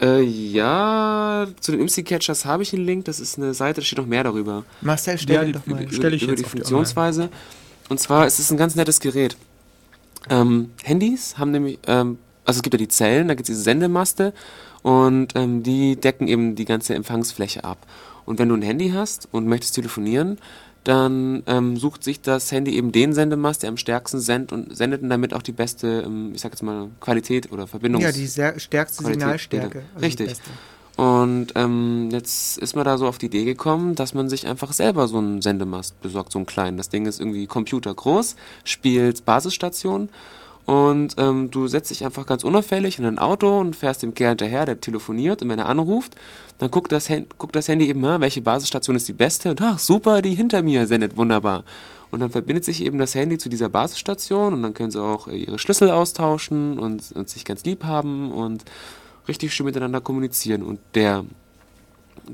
Äh, ja, zu den IMSI-Catchers habe ich einen Link. Das ist eine Seite, da steht noch mehr darüber. Marcel, stell Ja, die- doch mal. die- Stell ich über die auf die Funktionsweise. Und zwar ist es ein ganz nettes Gerät. Ähm, Handys haben nämlich, ähm, also es gibt ja die Zellen, da gibt es diese Sendemaste und ähm, die decken eben die ganze Empfangsfläche ab. Und wenn du ein Handy hast und möchtest telefonieren, dann ähm, sucht sich das Handy eben den Sendemast, der am stärksten sendet und sendet und damit auch die beste, ähm, ich sag jetzt mal, Qualität oder Verbindungs... Ja, die stärkste Qualität Signalstärke. also Richtig. Und ähm, jetzt ist man da so auf die Idee gekommen, dass man sich einfach selber so einen Sendemast besorgt, so einen kleinen. Das Ding ist irgendwie computergroß, spielt Basisstation und ähm, du setzt dich einfach ganz unauffällig in ein Auto und fährst dem Kerl hinterher, der telefoniert und wenn er anruft, dann guckt das, guckt das Handy eben, ah, welche Basisstation ist die beste und ach super, die hinter mir sendet wunderbar. Und dann verbindet sich eben das Handy zu dieser Basisstation und dann können sie auch äh, ihre Schlüssel austauschen und, und sich ganz lieb haben und richtig schön miteinander kommunizieren. Und der,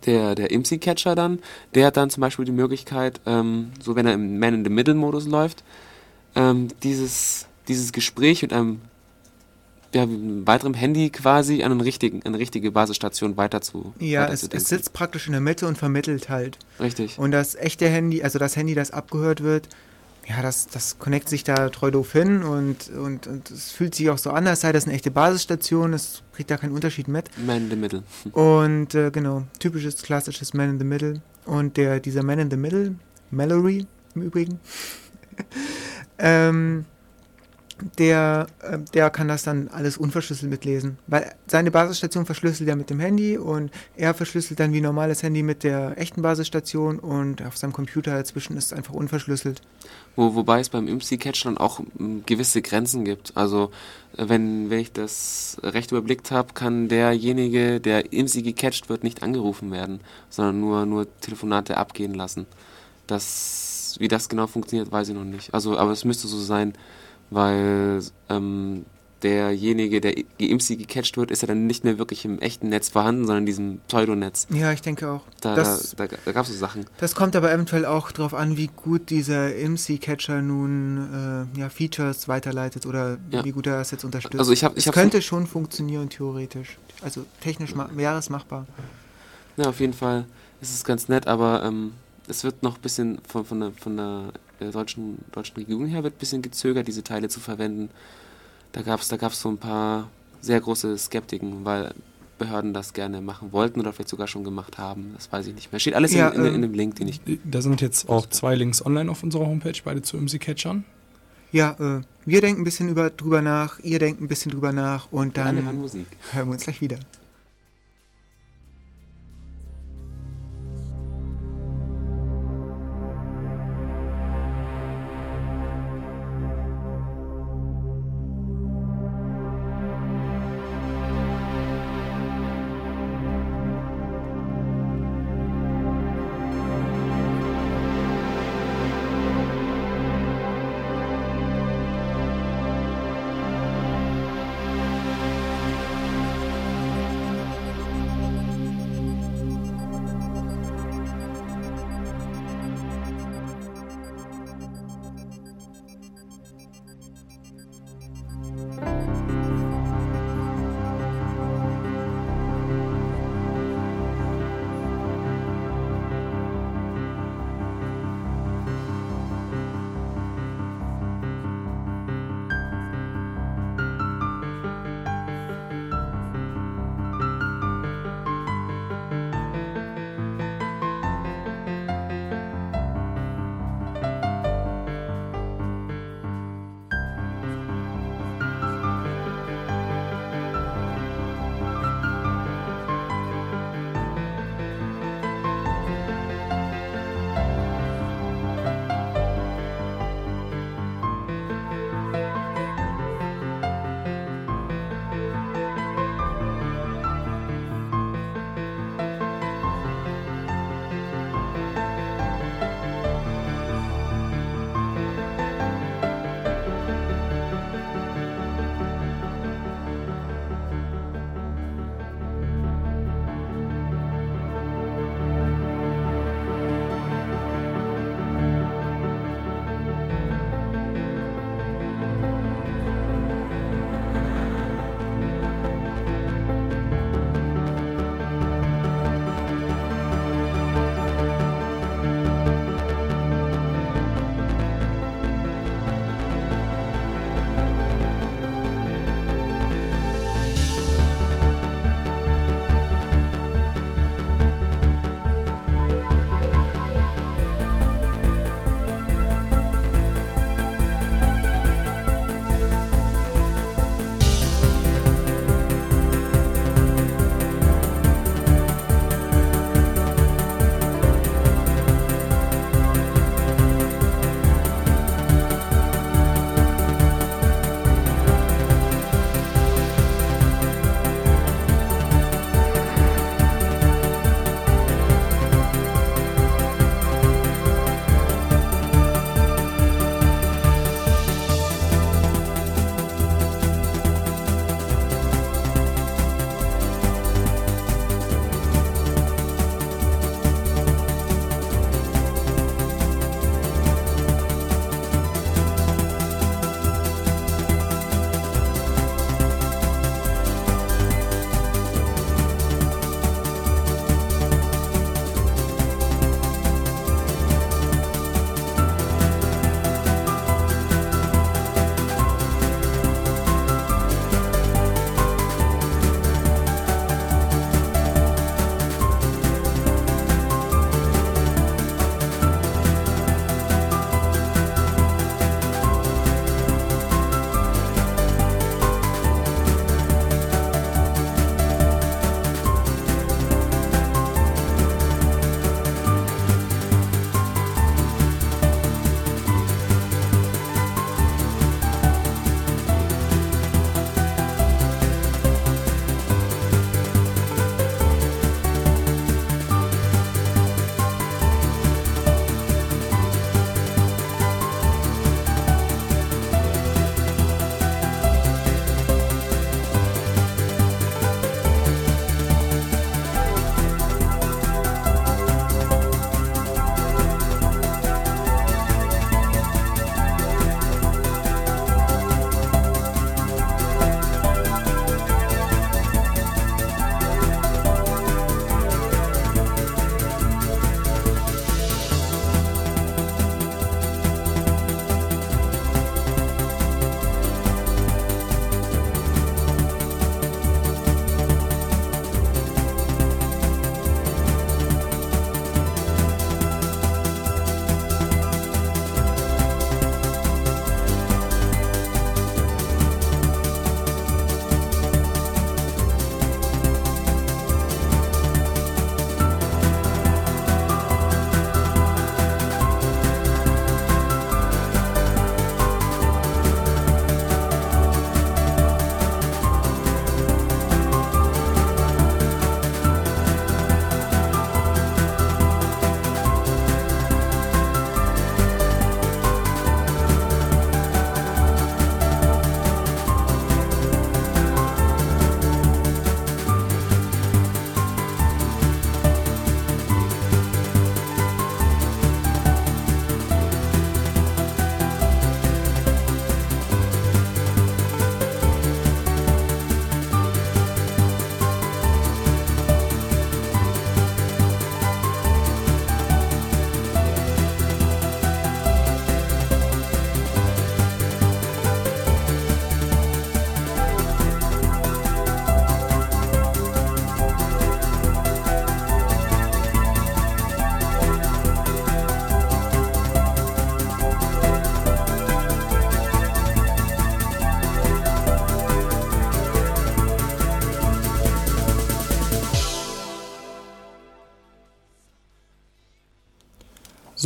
der, der IMSI-Catcher dann, der hat dann zum Beispiel die Möglichkeit, ähm, so wenn er im Man-in-the-Middle-Modus läuft, ähm, dieses, dieses Gespräch mit einem ja, mit einem weiteren Handy quasi an, einen richtigen, an eine richtige Basisstation weiter zu Ja, es, weiterzudenken. es sitzt praktisch in der Mitte und vermittelt halt. Richtig. Und das echte Handy, also das Handy, das abgehört wird, ja, das, das connectet sich da treu doof hin und, und, und es fühlt sich auch so an, als sei das eine echte Basisstation, es kriegt da keinen Unterschied mit. Man in the Middle. Und äh, genau, typisches, klassisches Man in the Middle. Und der, dieser Man in the Middle, Mallory im Übrigen, ähm, der, äh, der kann das dann alles unverschlüsselt mitlesen. Weil seine Basisstation verschlüsselt er mit dem Handy und er verschlüsselt dann wie normales Handy mit der echten Basisstation und auf seinem Computer dazwischen ist es einfach unverschlüsselt. Wo, wobei es beim IMSI-Catch dann auch m, gewisse Grenzen gibt. Also äh, wenn, wenn ich das recht überblickt habe, kann derjenige, der IMSI gecatcht wird, nicht angerufen werden, sondern nur, nur Telefonate abgehen lassen. Das, wie das genau funktioniert, weiß ich noch nicht. Also, aber es müsste so sein, weil ähm, derjenige, der IMSI gecatcht wird, ist ja dann nicht mehr wirklich im echten Netz vorhanden, sondern in diesem Pseudonetz. Ja, ich denke auch. Da, das, da, da, da gab es so Sachen. das kommt aber eventuell auch darauf an, wie gut dieser IMSI-Catcher nun äh, ja, Features weiterleitet oder Ja. wie gut er das jetzt unterstützt. Also ich hab- ich es könnte schon funktionieren, theoretisch. Also technisch wäre es machbar. Ja, auf jeden Fall ist es ganz nett, aber ähm, es wird noch ein bisschen von, von der, von der äh, deutschen, deutschen Regierung her wird ein bisschen gezögert, diese Teile zu verwenden. Da gab es da gab's so ein paar sehr große Skeptiken, weil Behörden das gerne machen wollten oder vielleicht sogar schon gemacht haben. Das weiß ich nicht mehr. Steht alles Ja, in, in, in ähm, dem Link, den ich. Da sind jetzt auch zwei Links online auf unserer Homepage, beide zu IMSI-Catchern. Ja, äh, wir denken ein bisschen über, drüber nach, ihr denkt ein bisschen drüber nach und dann hören wir uns gleich wieder.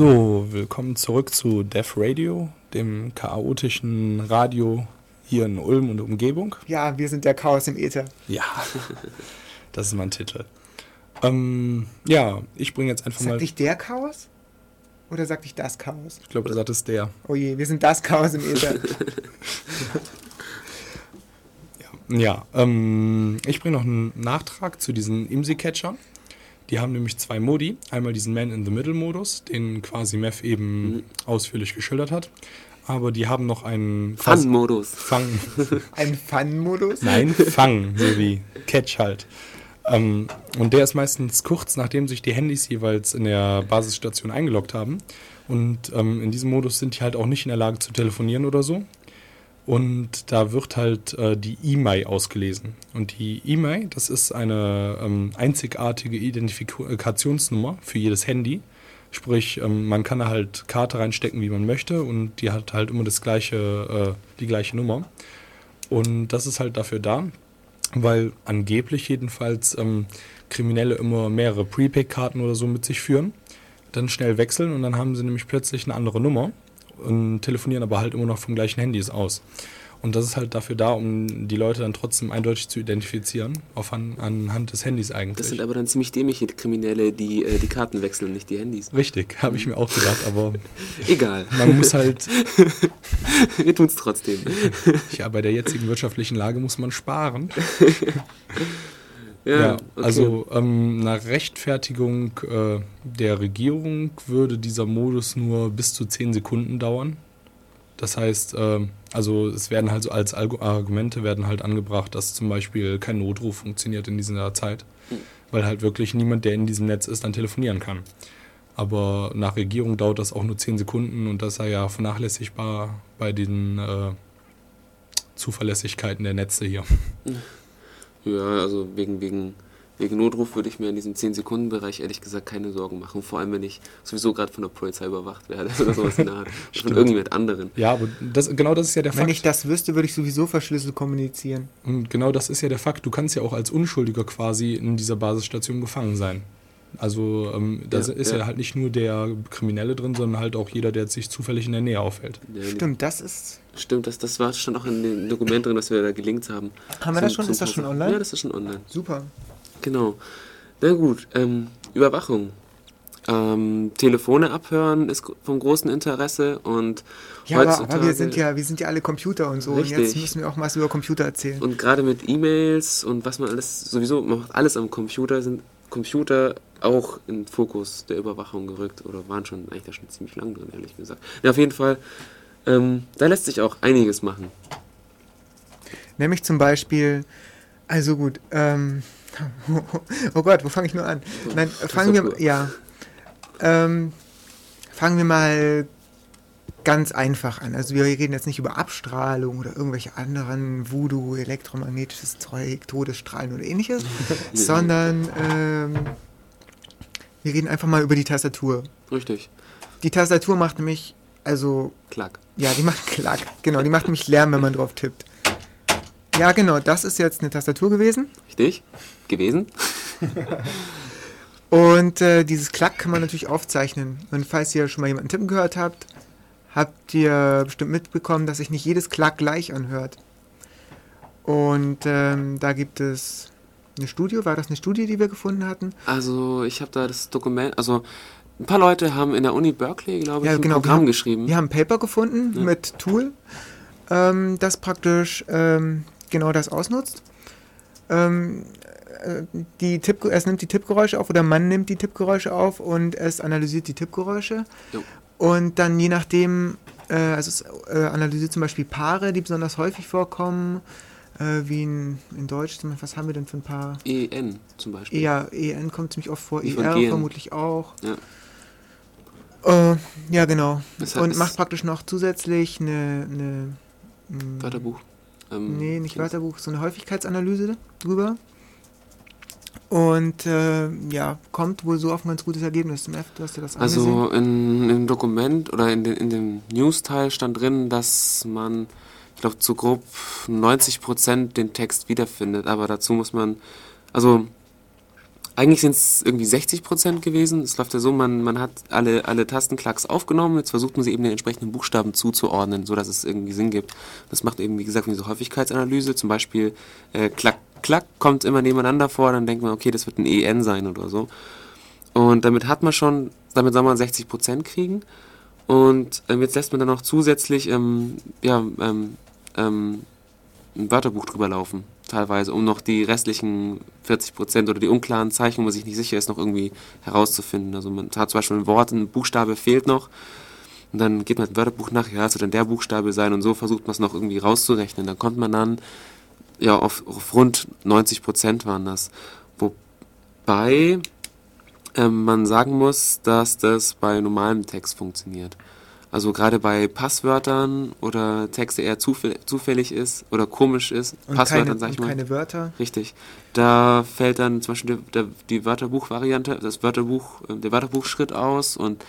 So, willkommen zurück zu Def Radio, dem chaotischen Radio hier in Ulm und Umgebung. Ja, wir sind der Chaos im Äther. Ja, das ist mein Titel. Ähm, ja, ich bringe jetzt einfach mal. Sagt ich der Chaos? Oder sagt ich das Chaos? Ich glaube, das ist der. Oh je, wir sind das Chaos im Äther. Ja, ähm, ich bringe noch einen Nachtrag zu diesen IMSI-Catchern. Die haben nämlich zwei Modi. Einmal diesen Man-in-the-Middle-Modus, den quasi Mev eben ausführlich geschildert hat. Aber die haben noch einen Fun-Modus. Fang. Ein Fun-Modus? Nein, Fang, so wie Catch halt. Ähm, und der ist meistens kurz, nachdem sich die Handys jeweils in der Basisstation eingeloggt haben. Und ähm, in diesem Modus sind die halt auch nicht in der Lage zu telefonieren oder so. Und da wird halt äh, die E-Mail ausgelesen. Und die E-Mail, das ist eine ähm, einzigartige Identifikationsnummer für jedes Handy. Sprich, ähm, man kann da halt Karte reinstecken, wie man möchte, und die hat halt immer das gleiche, äh, die gleiche Nummer. Und das ist halt dafür da, weil angeblich jedenfalls ähm, Kriminelle immer mehrere Prepaid-Karten oder so mit sich führen, dann schnell wechseln und dann haben sie nämlich plötzlich eine andere Nummer und telefonieren aber halt immer noch vom gleichen Handys aus. Und das ist halt dafür da, um die Leute dann trotzdem eindeutig zu identifizieren, auf an, anhand des Handys eigentlich. Das sind aber dann ziemlich dämliche Kriminelle, die äh, die Karten wechseln, nicht die Handys. Richtig, habe ich mir auch gedacht, aber Egal. man muss halt, Wir tun's trotzdem. ja, bei der jetzigen wirtschaftlichen Lage muss man sparen. Ja, Ja, okay. also ähm, nach Rechtfertigung äh, der Regierung würde dieser Modus nur bis zu 10 Sekunden dauern. Das heißt, ähm, also es werden halt so als Argumente werden halt angebracht, dass zum Beispiel kein Notruf funktioniert in dieser Zeit, weil halt wirklich niemand, der in diesem Netz ist, dann telefonieren kann. Aber nach Regierung dauert das auch nur 10 Sekunden und das sei ja vernachlässigbar bei den äh, Zuverlässigkeiten der Netze hier. Ja, also wegen, wegen, wegen Notruf würde ich mir in diesem 10-Sekunden-Bereich ehrlich gesagt keine Sorgen machen. Vor allem, wenn ich sowieso gerade von der Polizei überwacht werde oder sowas in der Art. Von irgendjemand anderen. Ja, aber das, genau das ist ja der Wenn Fakt. ich das wüsste, würde ich sowieso verschlüsselt kommunizieren. Und genau das ist ja der Fakt. Du kannst ja auch als Unschuldiger quasi in dieser Basisstation gefangen sein. Also ähm, da Ja, ist ja. ja. halt nicht nur der Kriminelle drin, sondern halt auch jeder, der sich zufällig in der Nähe aufhält. Stimmt, das ist. Stimmt, das, das war schon auch in dem Dokument drin, das wir da gelinkt haben. Haben wir das schon? Ist das schon online? Ja, das ist schon online. Super. Genau. Na gut, ähm, Überwachung. Ähm, Telefone abhören ist vom großen Interesse und Ja, aber, aber wir sind ja, wir sind ja alle Computer und so. Und jetzt Richtig. müssen wir auch mal was über Computer erzählen. und gerade mit E-Mails und was man alles sowieso man macht alles am Computer sind Computer auch in den Fokus der Überwachung gerückt oder waren schon eigentlich da schon ziemlich lang drin, ehrlich gesagt. Ja, auf jeden Fall. Ähm, da lässt sich auch einiges machen. Nämlich zum Beispiel, also gut, ähm, oh Gott, wo fange ich nur an? Nein, fangen wir, ja, ähm, fangen wir mal ganz einfach an. Also wir reden jetzt nicht über Abstrahlung oder irgendwelche anderen Voodoo, elektromagnetisches Zeug, Todesstrahlen oder ähnliches, sondern ähm, wir reden einfach mal über die Tastatur. Richtig. Die Tastatur macht nämlich, also Klack. ja, die macht Klack. Genau, die macht nämlich Lärm, wenn man drauf tippt. Ja, genau, das ist jetzt eine Tastatur gewesen. Richtig? Gewesen? Und äh, dieses Klack kann man natürlich aufzeichnen. Und falls ihr schon mal jemanden tippen gehört habt, habt ihr bestimmt mitbekommen, dass sich nicht jedes Klack gleich anhört. Und ähm, da gibt es eine Studie, war das eine Studie, die wir gefunden hatten? Also ich habe da das Dokument, also ein paar Leute haben in der Uni Berkeley, glaube ich, Ja, ein genau, wir Programm haben- geschrieben. Wir haben ein Paper gefunden Ja. mit Tool, ähm, das praktisch ähm, genau das ausnutzt. Ähm, äh, die Tipp, es nimmt die Tippgeräusche auf oder man nimmt die Tippgeräusche auf und es analysiert die Tippgeräusche. Jo. Und dann je nachdem, äh, also es äh, analysiert zum Beispiel Paare, die besonders häufig vorkommen, äh, wie in, in Deutsch, was haben wir denn für ein Paar? EN zum Beispiel. Ja, EN kommt ziemlich oft vor, Wie ER vermutlich auch. Ja. Äh, ja, genau. Das hat- Und macht praktisch noch zusätzlich eine. eine mh, Wörterbuch. Ähm, Nee, nicht. Wörterbuch, so eine Häufigkeitsanalyse drüber. Und äh, ja, kommt wohl so auf ein ganz gutes Ergebnis. Mef, du hast dir das angesehen. Also in, im Dokument oder in, den, in dem News-Teil stand drin, dass man, ich glaube, zu grob 90% den Text wiederfindet. Aber dazu muss man, also Eigentlich sind es irgendwie 60% gewesen. Es läuft ja so, man, man hat alle, alle Tastenklacks aufgenommen, jetzt versucht man sie eben den entsprechenden Buchstaben zuzuordnen, sodass es irgendwie Sinn gibt. Das macht eben, wie gesagt, diese Häufigkeitsanalyse. Zum Beispiel äh, Klack, Klack kommt immer nebeneinander vor, dann denkt man, okay, das wird ein EN sein oder so. Und damit hat man schon, damit soll man 60% kriegen. Und ähm, jetzt lässt man dann noch zusätzlich ähm, ja, ähm, ähm, ein Wörterbuch drüber laufen, teilweise, um noch die restlichen 40% oder die unklaren Zeichen, wo sich nicht sicher ist, noch irgendwie herauszufinden. Also man hat zum Beispiel ein Wort, ein Buchstabe fehlt noch. Und dann geht man das Wörterbuch nach, ja, es wird dann der Buchstabe sein und so versucht man es noch irgendwie rauszurechnen. Dann kommt man dann, ja, auf, auf rund 90% waren das. Wobei ähm, man sagen muss, dass das bei normalem Text funktioniert. Also gerade bei Passwörtern oder Text, der eher zufäll zufällig ist oder komisch ist, Und Passwörtern keine, sag ich mal. keine Wörter. Richtig. Da fällt dann zum Beispiel der, der, die Wörterbuchvariante, das Wörterbuch, äh, der Wörterbuchschritt aus und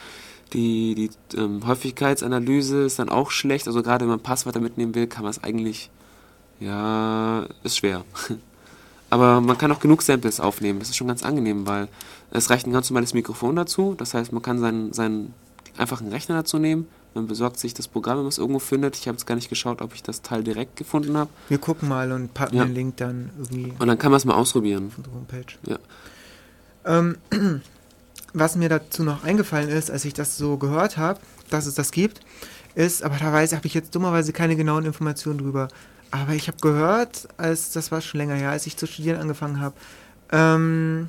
die, die ähm, Häufigkeitsanalyse ist dann auch schlecht. Also gerade wenn man Passwörter mitnehmen will, kann man es eigentlich, ja, ist schwer. Aber man kann auch genug Samples aufnehmen. Das ist schon ganz angenehm, weil es reicht ein ganz normales Mikrofon dazu. Das heißt, man kann seinen, seinen einfachen Rechner dazu nehmen. Man besorgt sich das Programm, wenn man es irgendwo findet. Ich habe jetzt gar nicht geschaut, ob ich das Teil direkt gefunden habe. Wir gucken mal und packen Ja. den Link dann irgendwie Und dann kann man es mal ausprobieren. auf unsere Homepage. Ja. Ähm, was mir dazu noch eingefallen ist, als ich das so gehört habe, dass es das gibt, ist, aber da weiß habe ich jetzt dummerweise keine genauen Informationen drüber. Aber ich habe gehört, als das war schon länger her, als ich zu studieren angefangen habe, ähm,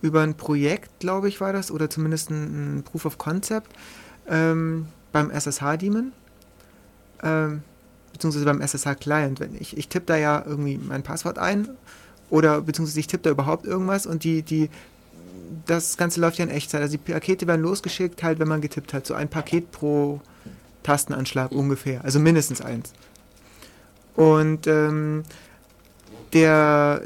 über ein Projekt, glaube ich, war das, oder zumindest ein, ein Proof of Concept ähm, beim SSH-Daemon, ähm, beziehungsweise beim SSH-Client. Ich, ich tippe da ja irgendwie mein Passwort ein oder beziehungsweise ich tippe da überhaupt irgendwas und die, die, das Ganze läuft ja in Echtzeit. Also die Pakete werden losgeschickt, halt, wenn man getippt hat. So ein Paket pro Tastenanschlag ungefähr. Also mindestens eins. Und ähm, der,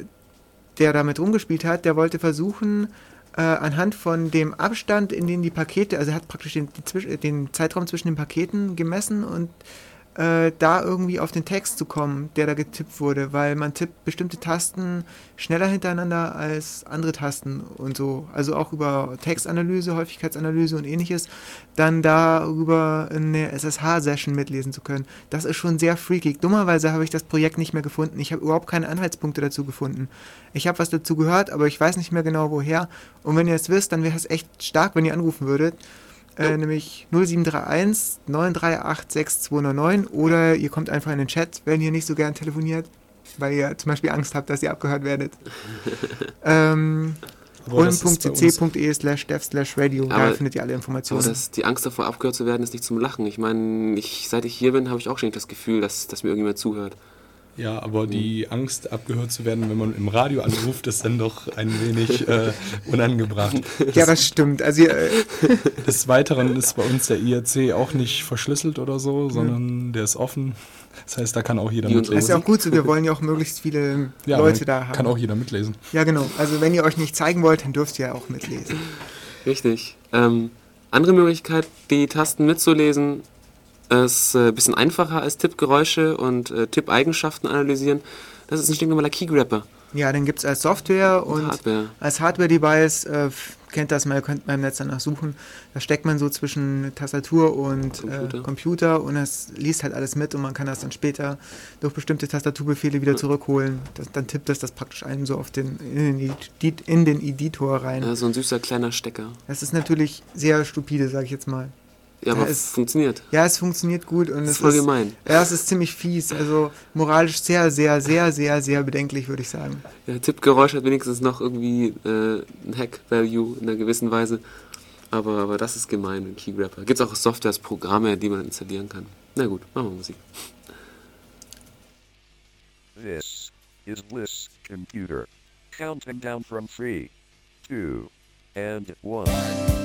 der damit rumgespielt hat, der wollte versuchen, äh, anhand von dem Abstand, in den die Pakete, also er hat praktisch den, äh, den Zeitraum zwischen den Paketen gemessen und äh, da irgendwie auf den Text zu kommen, der da getippt wurde, weil man tippt bestimmte Tasten schneller hintereinander als andere Tasten und so. Also auch über Textanalyse, Häufigkeitsanalyse und ähnliches, dann darüber eine SSH-Session mitlesen zu können. Das ist schon sehr freaky. Dummerweise habe ich das Projekt nicht mehr gefunden. Ich habe überhaupt keine Anhaltspunkte dazu gefunden. Ich habe was dazu gehört, aber ich weiß nicht mehr genau woher. Und wenn ihr es wisst, dann wäre es echt stark, wenn ihr anrufen würdet. Äh, nämlich 0731 938 6299 oder ihr kommt einfach in den Chat, wenn ihr nicht so gern telefoniert, weil ihr zum Beispiel Angst habt, dass ihr abgehört werdet. ähm, ulm.cc.de slash dev slash radio, da findet ihr alle Aber Informationen. das, die Angst davor, abgehört zu werden, ist nicht zum Lachen. Ich meine, ich, seit ich hier bin, habe ich auch schon nicht das Gefühl, dass, dass mir irgendjemand zuhört. Ja, aber die Angst, abgehört zu werden, wenn man im Radio anruft, ist dann doch ein wenig äh, unangebracht. ja, das stimmt. Also äh, Des Weiteren ist bei uns der IRC auch nicht verschlüsselt oder so, sondern der ist offen. Das heißt, da kann auch jeder unsere das ist ja mitlesen. auch gut so, wir wollen ja auch möglichst viele Ja, Leute da haben. kann auch jeder mitlesen. ja, genau. Also wenn ihr euch nicht zeigen wollt, dann dürft ihr ja auch mitlesen. Richtig. Ähm, andere Möglichkeit, die Tasten mitzulesen, ist äh, ein bisschen einfacher als Tippgeräusche und äh, Tippeigenschaften analysieren. Das ist ein stinknormaler Keygrapper Ja, dann gibt es als Software und und Hardware. als Hardware-Device, äh, kennt das mal, ihr könnt mal im Netz danach suchen, da steckt man so zwischen Tastatur und Computer, äh, Computer und es liest halt alles mit und man kann das dann später durch bestimmte Tastaturbefehle wieder zurückholen. Das, dann tippt das das praktisch einen so auf den, in, den, in den Editor rein. Ja, so ein süßer kleiner Stecker. Das ist natürlich sehr stupide, sage ich jetzt mal. Ja, aber es funktioniert. Ja, es funktioniert gut und das es voll ist voll gemein. Ja, es ist ziemlich fies. Also moralisch sehr, sehr, sehr, sehr, sehr bedenklich, würde ich sagen. Ja, Tippgeräusch hat wenigstens noch irgendwie äh, ein Hack-Value in einer gewissen Weise. Aber, aber das ist gemein ein Key-Rapper. Gibt es auch Softwares, Programme, die man installieren kann. Na gut, machen wir Musik. This is Bliss Computer. Counting down from 3, 2 and 1.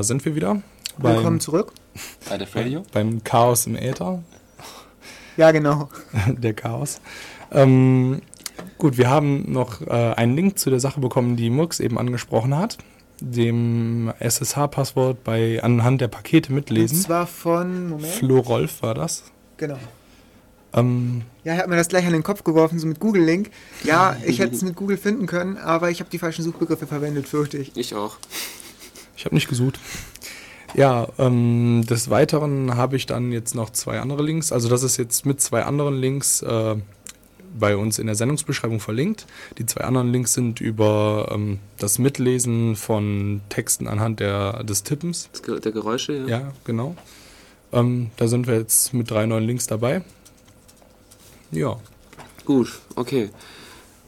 da sind wir wieder. Willkommen zurück. Bei der Radio? beim Chaos im Äther. Ja, genau. der Chaos. Ähm, gut, wir haben noch äh, einen Link zu der Sache bekommen, die Murks eben angesprochen hat. Dem SSH-Passwort bei anhand der Pakete Und mitlesen. zwar von, Moment, Flo Rolf war das. genau. Ähm, Ja, er hat mir das gleich an den Kopf geworfen, so mit Google-Link. Ja, ich hätte es mit Google finden können, aber ich habe die falschen Suchbegriffe verwendet, fürchte ich. Ich auch. Ich habe nicht gesucht. Ja, ähm, des Weiteren habe ich dann jetzt noch zwei andere Links. Also das ist jetzt mit zwei anderen Links äh, bei uns in der Sendungsbeschreibung verlinkt. Die zwei anderen Links sind über ähm, das Mitlesen von Texten anhand der, des Tippens. Der Geräusche, ja. Ja, genau. Ähm, da sind wir jetzt mit drei neuen Links dabei. Ja, Gut, okay.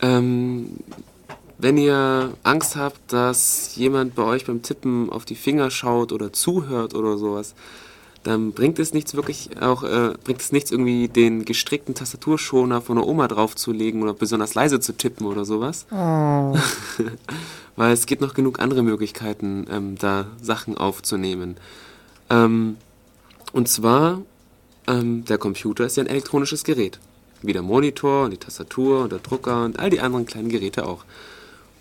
Ähm, wenn ihr Angst habt, dass jemand bei euch beim Tippen auf die Finger schaut oder zuhört oder sowas, dann bringt es nichts wirklich auch, äh, bringt es nichts irgendwie den gestrickten Tastaturschoner von der Oma draufzulegen oder besonders leise zu tippen oder sowas. Oh. Weil es gibt noch genug andere Möglichkeiten, ähm, da Sachen aufzunehmen. Ähm, und zwar, ähm, der Computer ist ja ein elektronisches Gerät. Wie der Monitor und die Tastatur und der Drucker und all die anderen kleinen Geräte auch.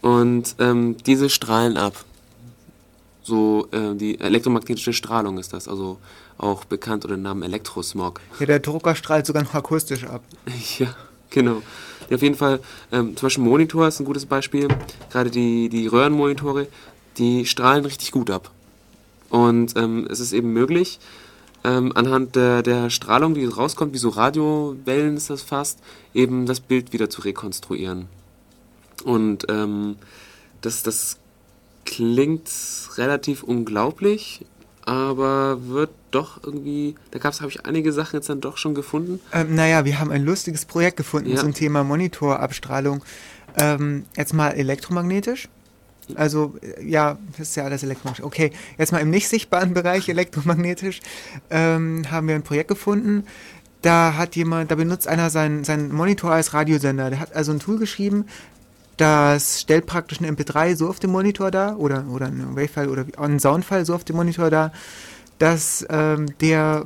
Und ähm, diese strahlen ab. So, äh, die elektromagnetische Strahlung ist das, also auch bekannt unter dem Namen Elektrosmog. Ja, der Drucker strahlt sogar noch akustisch ab. Ja, genau. Ja, auf jeden Fall, ähm, zum Beispiel Monitor ist ein gutes Beispiel. Gerade die, die Röhrenmonitore, die strahlen richtig gut ab. Und ähm, es ist eben möglich, ähm, anhand der, der Strahlung, die rauskommt, wie so Radiowellen ist das fast, eben das Bild wieder zu rekonstruieren. Und ähm, das, das klingt relativ unglaublich, aber wird doch irgendwie, da gab es, habe ich einige Sachen jetzt dann doch schon gefunden. Ähm, naja, wir haben ein lustiges Projekt gefunden Ja. zum Thema Monitorabstrahlung. Ähm, jetzt mal elektromagnetisch. Also, äh, ja, das ist ja alles elektromagnetisch. Okay, jetzt mal im nicht sichtbaren Bereich elektromagnetisch ähm, haben wir ein Projekt gefunden. Da hat jemand, da benutzt einer seinen, seinen Monitor als Radiosender. Der hat also ein Tool geschrieben, das stellt praktisch eine MP3 so auf dem Monitor dar oder, oder einen Wave-File oder einen Soundfile so auf dem Monitor dar, dass ähm, der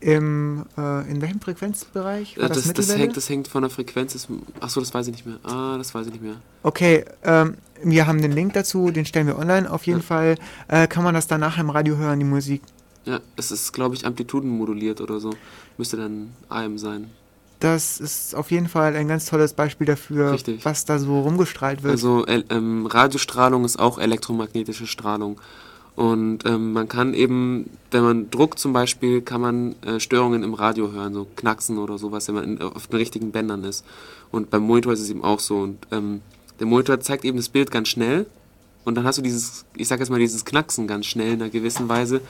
im, äh, in welchem Frequenzbereich? War das, das, Mittelwelle? hängt, das hängt von der Frequenz. Achso, das weiß ich nicht mehr. Ah, das weiß ich nicht mehr. Okay, ähm, wir haben den Link dazu, den stellen wir online. Auf jeden Ja. Fall äh, kann man das danach im Radio hören, die Musik. Ja, es ist, glaube ich, amplitudenmoduliert oder so. Müsste dann AM sein. Das ist auf jeden Fall ein ganz tolles Beispiel dafür, Richtig. was da so rumgestrahlt wird. Also ähm, Radiostrahlung ist auch elektromagnetische Strahlung. Und ähm, man kann eben, wenn man druckt zum Beispiel, kann man äh, Störungen im Radio hören, so Knacksen oder sowas, wenn man in, auf den richtigen Bändern ist. Und beim Monitor ist es eben auch so. Und ähm, der Monitor zeigt eben das Bild ganz schnell. Und dann hast du dieses, ich sag jetzt mal, dieses Knacksen ganz schnell in einer gewissen Weise.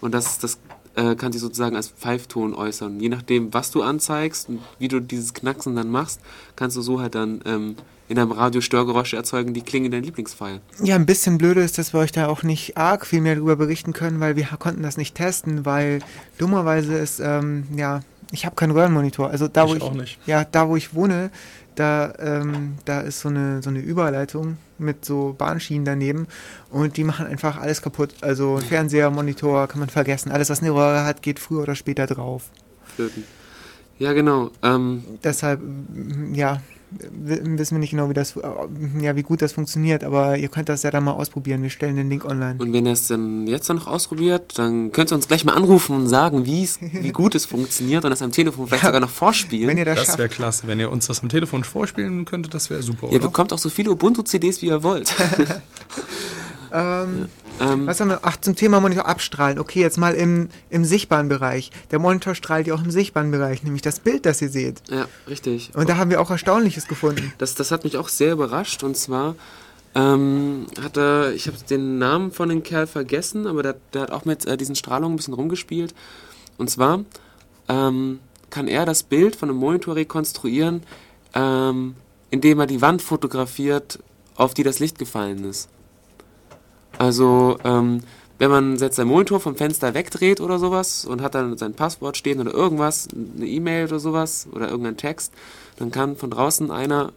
Und das, das äh, kann sich sozusagen als Pfeifton äußern. Je nachdem, was du anzeigst und wie du dieses Knacksen dann machst, kannst du so halt dann ähm, in deinem Radio Störgeräusche erzeugen, die klingen in deinem Lieblingsfile. Ja, ein bisschen blöde ist, dass wir euch da auch nicht arg viel mehr darüber berichten können, weil wir konnten das nicht testen, weil dummerweise ist ähm, ja Ich habe keinen Röhrenmonitor. Also da, wo Ich ich, auch nicht. ja, da wo ich wohne, da, ähm, da ist so eine, so eine Überleitung mit so Bahnschienen daneben und die machen einfach alles kaputt. Also Fernseher, Monitor kann man vergessen. Alles, was eine Röhre hat, geht früher oder später drauf. Flöten. Ja, genau. Ähm, Deshalb, ja, wissen wir nicht genau, wie das, äh, ja, wie gut das funktioniert, aber ihr könnt das ja dann mal ausprobieren. Wir stellen den Link online. und wenn ihr es dann jetzt dann noch ausprobiert, dann könnt ihr uns gleich mal anrufen und sagen, wie es, wie gut es funktioniert und das am Telefon vielleicht sogar noch vorspielen. Wenn ihr das, Das wäre klasse. Wenn ihr uns das am Telefon vorspielen könntet, das wäre super, ihr oder? bekommt auch so viele Ubuntu-CDs, wie ihr wollt. Ähm, ähm, Was haben wir? Ach, zum Thema Monitor abstrahlen. Okay, jetzt mal im, im sichtbaren Bereich. Der Monitor strahlt ja auch im sichtbaren Bereich, nämlich das Bild, das ihr seht. ja, richtig. Und da haben wir auch Erstaunliches gefunden. Das, das hat mich auch sehr überrascht und zwar ähm, hat er, ich habe den Namen von dem Kerl vergessen, aber der, der hat auch mit äh, diesen Strahlungen ein bisschen rumgespielt. Und zwar ähm, kann er das Bild von einem Monitor rekonstruieren, ähm, indem er die Wand fotografiert, auf die das Licht gefallen ist. Also, ähm, wenn man jetzt seinen Monitor vom Fenster wegdreht oder sowas und hat dann sein Passwort stehen oder irgendwas, eine E-Mail oder sowas oder irgendein Text, dann kann von draußen einer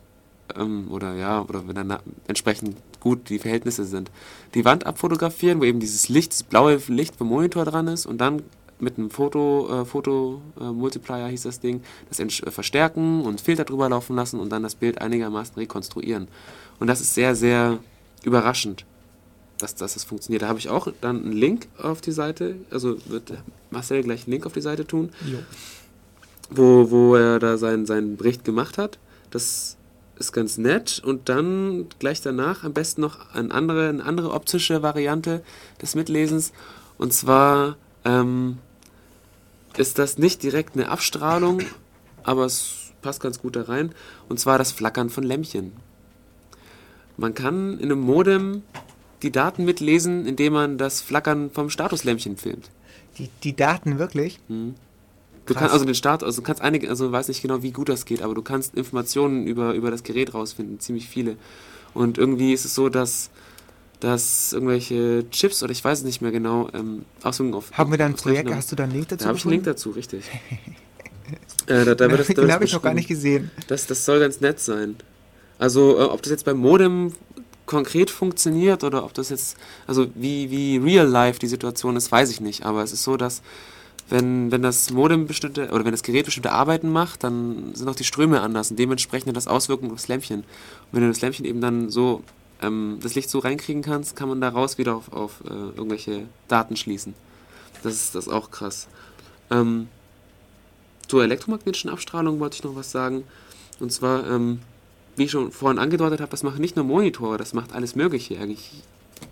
ähm, oder ja, oder wenn dann entsprechend gut die Verhältnisse sind, die Wand abfotografieren, wo eben dieses Licht, das blaue Licht vom Monitor dran ist und dann mit einem Foto, äh, Foto äh, Multiplier hieß das Ding, das äh, verstärken und Filter drüber laufen lassen und dann das Bild einigermaßen rekonstruieren. Und das ist sehr, sehr überraschend, dass, dass das funktioniert. Da habe ich auch dann einen Link auf die Seite, also wird Marcel gleich einen Link auf die Seite tun Jo. wo, wo er da seinen, seinen Bericht gemacht hat. Das ist ganz nett. Und dann gleich danach am besten noch eine andere, eine andere optische Variante des Mitlesens. Und zwar ähm, ist das nicht direkt eine Abstrahlung, aber es passt ganz gut da rein. Und zwar das Flackern von Lämpchen. Man kann in einem Modem die Daten mitlesen, indem man das Flackern vom Statuslämpchen filmt. Die, die Daten wirklich. Du Krass. kannst also den Start, also du kannst einige, also weiß nicht genau, wie gut das geht, aber du kannst Informationen über, über das Gerät rausfinden, ziemlich viele. Und irgendwie ist es so, dass, dass irgendwelche Chips oder ich weiß es nicht mehr genau, ähm, Auswirkungen auf. Haben wir da ein Projekt? Hast du da einen Link dazu? Da habe ich einen Link dazu, richtig. äh, da, da wird das, da Den habe ich noch gar nicht gesehen. Das, das soll ganz nett sein. Also, äh, ob das jetzt beim Modem konkret funktioniert oder ob das jetzt, also wie, wie real life die Situation ist, weiß ich nicht. Aber es ist so, dass wenn, wenn das Modem bestimmte oder wenn das Gerät bestimmte Arbeiten macht, dann sind auch die Ströme anders und dementsprechend hat das Auswirkungen auf das Lämpchen. Und wenn du das Lämpchen eben dann so, ähm, das Licht so reinkriegen kannst, kann man daraus wieder auf, auf äh, irgendwelche Daten schließen. Das ist, das ist auch krass. Ähm, zur elektromagnetischen Abstrahlung wollte ich noch was sagen. Und zwar, ähm, wie ich schon vorhin angedeutet habe, das machen nicht nur Monitore, das macht alles Mögliche eigentlich.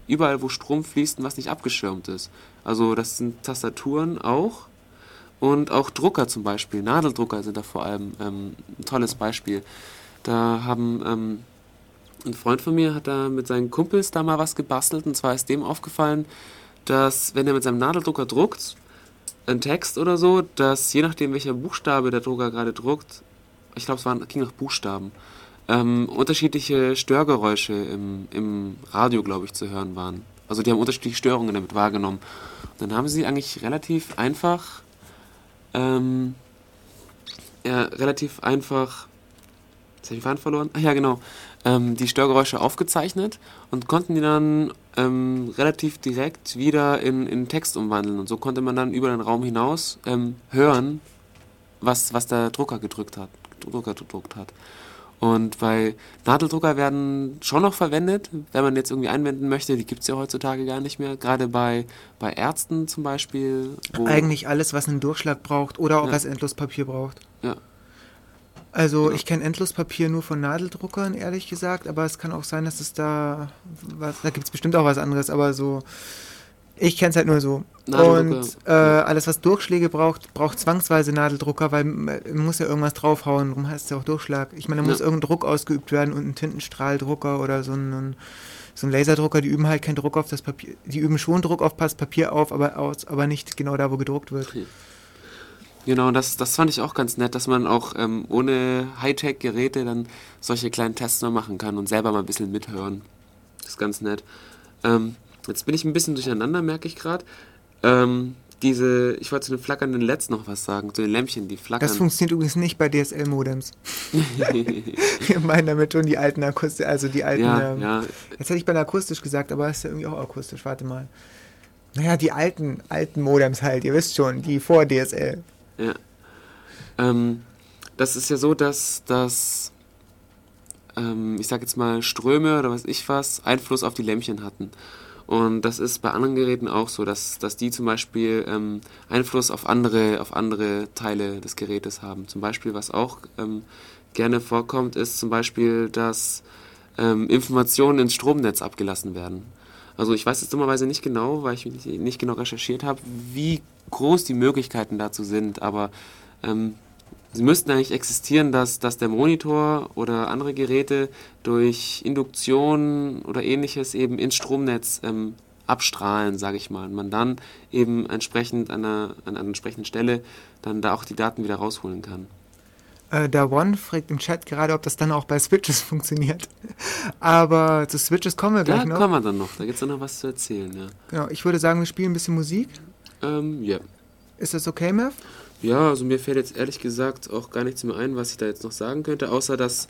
Überall, wo Strom fließt und was nicht abgeschirmt ist. Also das sind Tastaturen auch und auch Drucker zum Beispiel. Nadeldrucker sind da vor allem ähm, ein tolles Beispiel. Da haben ähm, ein Freund von mir hat da mit seinen Kumpels da mal was gebastelt und zwar ist dem aufgefallen, dass wenn er mit seinem Nadeldrucker druckt, ein Text oder so, dass je nachdem welcher Buchstabe der Drucker gerade druckt, ich glaube es waren, ging nach Buchstaben, ähm, unterschiedliche Störgeräusche im, im Radio, glaube ich, zu hören waren. Also die haben unterschiedliche Störungen damit wahrgenommen. Und dann haben sie eigentlich relativ einfach, ähm, ja, relativ einfach, jetzt habe ich den Faden verloren, ach ja, genau, ähm, die Störgeräusche aufgezeichnet und konnten die dann ähm, relativ direkt wieder in, in Text umwandeln. Und so konnte man dann über den Raum hinaus ähm, hören, was, was der Drucker gedrückt hat, Drucker gedruckt hat. Und bei Nadeldrucker werden schon noch verwendet, wenn man jetzt irgendwie einwenden möchte, die gibt es ja heutzutage gar nicht mehr. Gerade bei, bei Ärzten zum Beispiel. Eigentlich alles, was einen Durchschlag braucht oder auch Ja. was Endlospapier braucht. Ja. Also Ja. ich kenne Endlospapier nur von Nadeldruckern, ehrlich gesagt, aber es kann auch sein, dass es da was, da gibt es bestimmt auch was anderes, aber so, ich kenne es halt nur so. Und äh, alles, was Durchschläge braucht, braucht zwangsweise Nadeldrucker, weil man muss ja irgendwas draufhauen, darum heißt es ja auch Durchschlag. Ich meine, da muss Ja. irgendein Druck ausgeübt werden und ein Tintenstrahldrucker oder so ein, so ein Laserdrucker, die üben halt keinen Druck auf das Papier, die üben schon Druck auf das Papier auf, aber, aus, aber nicht genau da, wo gedruckt wird. Genau, das, das fand ich auch ganz nett, dass man auch ähm, ohne Hightech-Geräte dann solche kleinen Tests mal machen kann und selber mal ein bisschen mithören. Das ist ganz nett. Ähm, jetzt bin ich ein bisschen durcheinander, merke ich gerade. Ähm, diese, ich wollte zu den flackernden LEDs noch was sagen, zu den Lämpchen, die flackern. Das funktioniert übrigens nicht bei DSL-Modems. Wir meinen damit schon die alten akustisch, also die alten. ja, ähm, ja, Jetzt hätte ich bei akustisch gesagt, aber ist ja irgendwie auch akustisch. Warte mal. Naja, die alten, alten Modems halt, ihr wisst schon, die vor DSL. Ja. Ähm, das ist ja so, dass, dass ähm, ich sag jetzt mal, Ströme oder was ich was Einfluss auf die Lämpchen hatten. Und das ist bei anderen Geräten auch so, dass, dass die zum Beispiel ähm, Einfluss auf andere, auf andere Teile des Gerätes haben. Zum Beispiel, was auch ähm, gerne vorkommt, ist zum Beispiel, dass ähm, Informationen ins Stromnetz abgelassen werden. Also ich weiß jetzt dummerweise nicht genau, weil ich nicht, nicht genau recherchiert habe, wie groß die Möglichkeiten dazu sind, aber ähm, sie müssten eigentlich existieren, dass, dass der Monitor oder andere Geräte durch Induktion oder ähnliches eben ins Stromnetz ähm, abstrahlen, sage ich mal. Und man dann eben entsprechend an einer, an einer entsprechenden Stelle dann da auch die Daten wieder rausholen kann. Äh, der One fragt im Chat gerade, ob das dann auch bei Switches funktioniert. Aber zu Switches kommen wir Da gleich noch. kommen wir dann noch, da gibt es dann noch was zu erzählen, ja. Genau, ich würde sagen, wir spielen ein bisschen Musik. Ähm, ja. Ist das okay, Mev? Ja, also mir fällt jetzt ehrlich gesagt auch gar nichts mehr ein, was ich da jetzt noch sagen könnte, außer dass,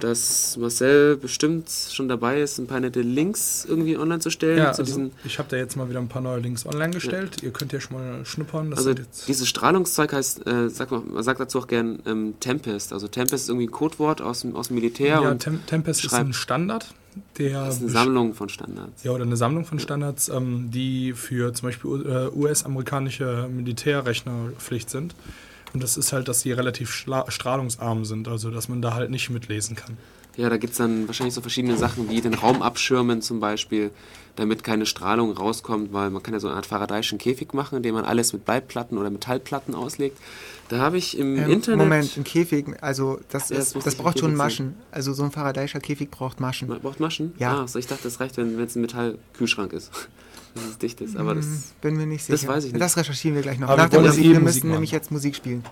dass Marcel bestimmt schon dabei ist, ein paar nette Links irgendwie online zu stellen Ja, zu also ich habe da jetzt mal wieder ein paar neue Links online gestellt. Ihr könnt ja schon mal schnuppern. Also dieses Strahlungszeug heißt, äh, sag mal, man sagt dazu auch gern ähm, Tempest. Also Tempest ist irgendwie ein Codewort aus dem, aus dem Militär ja, und Tem Tempest ist ein Standard, der das ist eine Sammlung von Standards. Ja, oder eine Sammlung von Standards, ähm, die für zum Beispiel äh, US-amerikanische Militärrechner Pflicht sind. Und das ist halt, dass die relativ strahlungsarm sind, also dass man da halt nicht mitlesen kann. Ja, da gibt es dann wahrscheinlich so verschiedene Sachen wie den Raum abschirmen zum Beispiel, damit keine Strahlung rauskommt, weil man kann ja so eine Art Faradayschen Käfig machen, indem man alles mit Bleibplatten oder Metallplatten auslegt. Da habe ich im Ähm, Internet... Moment, ein Käfig, also das, Ja, das ist, das braucht schon Maschen. Also so ein Faradayischer Käfig braucht Maschen. Man braucht Maschen? Ja. Ah, so ich dachte, das reicht, wenn es ein Metallkühlschrank ist. Dass es dicht ist, aber das... Hm, Bin mir nicht sicher. das weiß ich nicht. Das recherchieren wir gleich noch. Aber Nach wir der Musik, wir müssen machen. nämlich jetzt Musik spielen.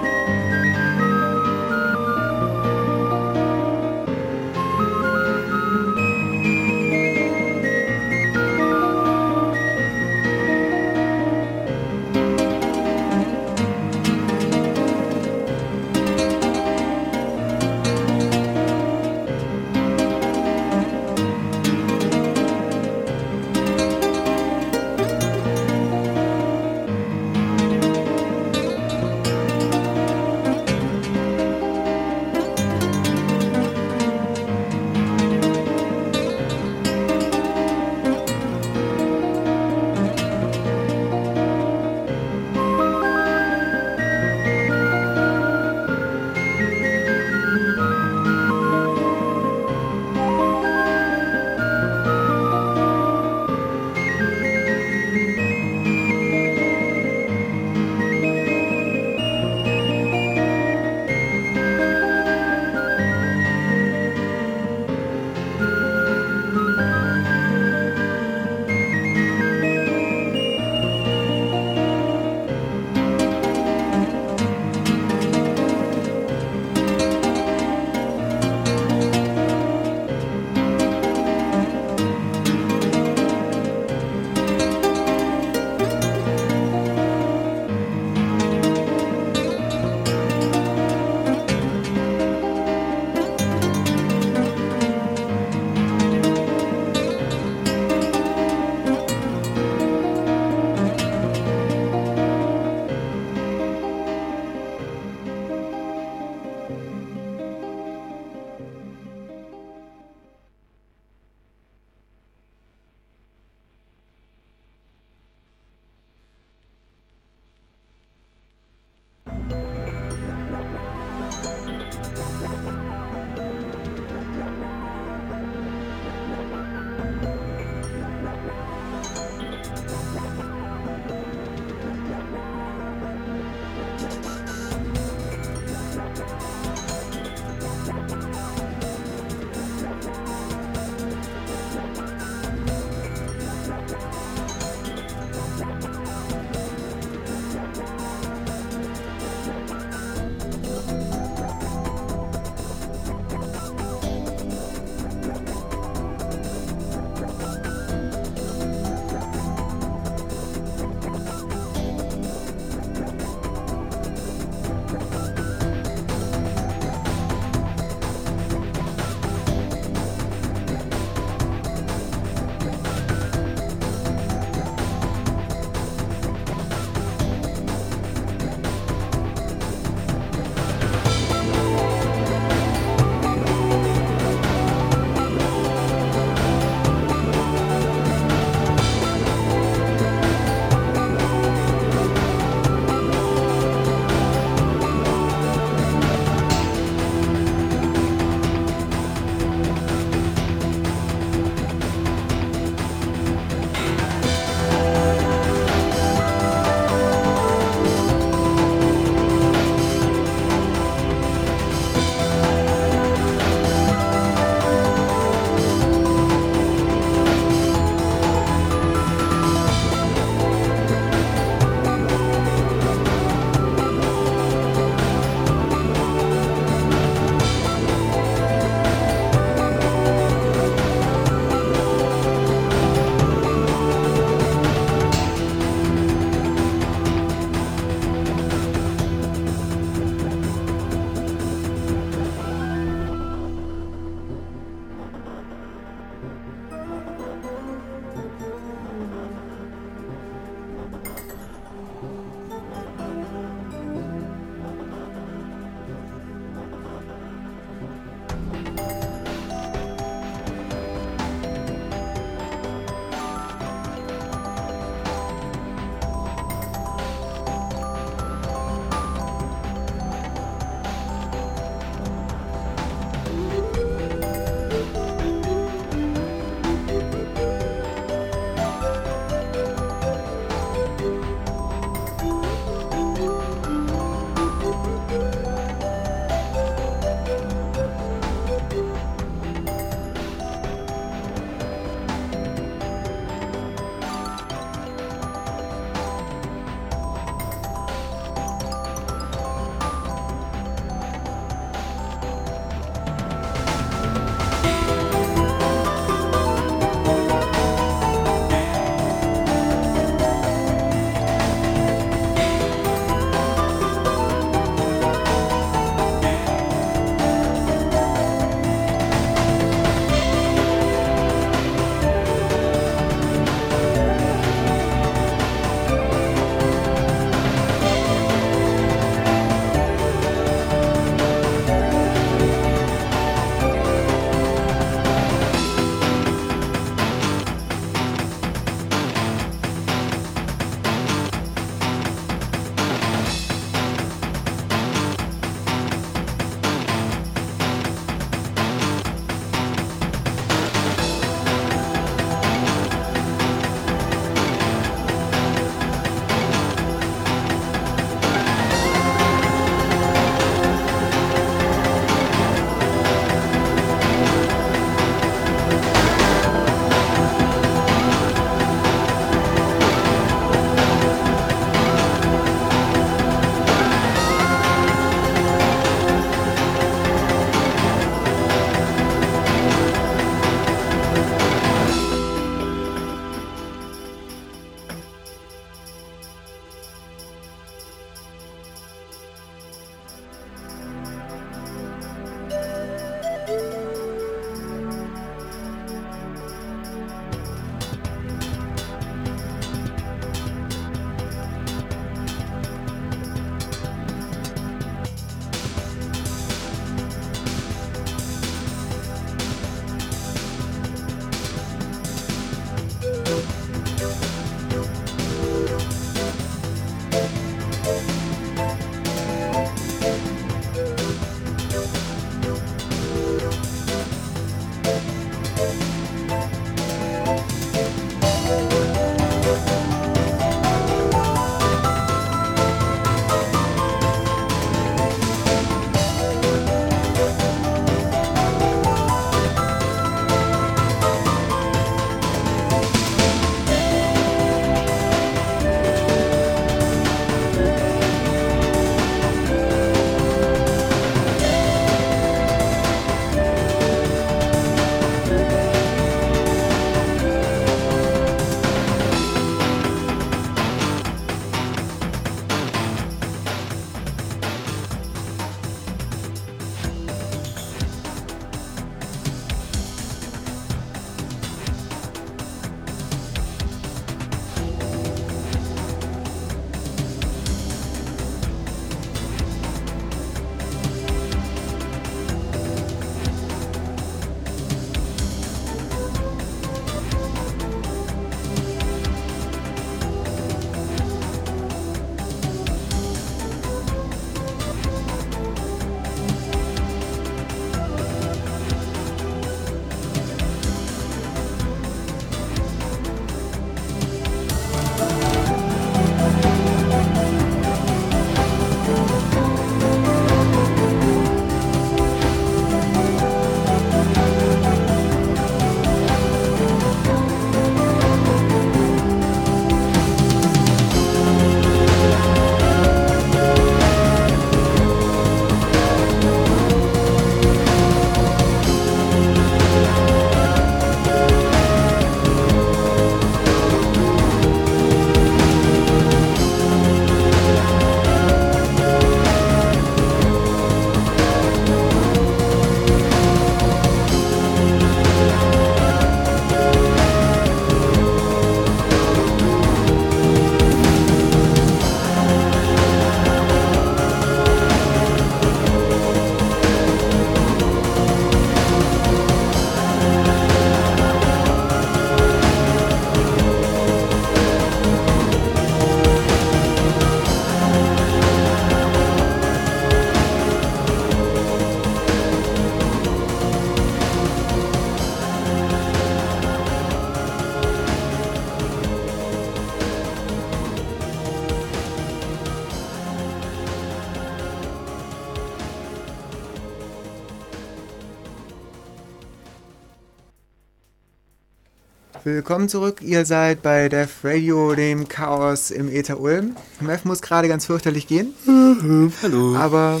Willkommen zurück. Ihr seid bei Def Radio, dem Chaos im Ether Ulm. Mev muss gerade ganz fürchterlich gehen, Hallo. aber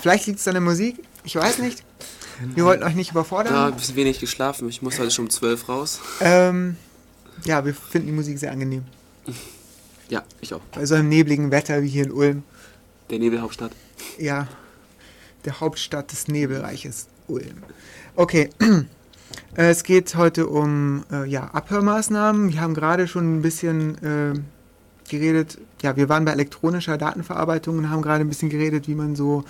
vielleicht liegt es an der Musik. Ich weiß nicht. Wir wollten euch nicht Ja, ein überfordern. bisschen wenig geschlafen. Ich muss heute schon um 12 raus. Ähm, ja, wir finden die Musik sehr angenehm. Ja, ich auch. Bei so einem nebligen Wetter wie hier in Ulm. Der Nebelhauptstadt. Ja, der Hauptstadt des Nebelreiches Ulm. Okay, es geht heute um äh, ja, Abhörmaßnahmen. Wir haben gerade schon ein bisschen äh, geredet, ja, wir waren bei elektronischer Datenverarbeitung und haben gerade ein bisschen geredet, wie man so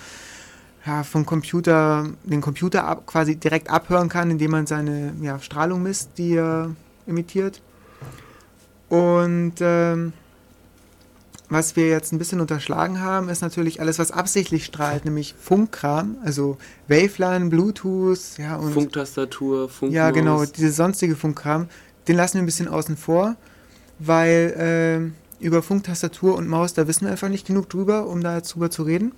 ja, vom Computer, den Computer ab, quasi direkt abhören kann, indem man seine ja, Strahlung misst, die er emittiert. Und ähm, was wir jetzt ein bisschen unterschlagen haben, ist natürlich alles, was absichtlich strahlt, nämlich Funkkram, also Waveline, Bluetooth, ja und Funktastatur, Funkmaus. ja genau, diese sonstige Funkkram, den lassen wir ein bisschen außen vor, weil ähm, über Funktastatur und Maus, da wissen wir einfach nicht genug drüber, um da jetzt drüber zu reden.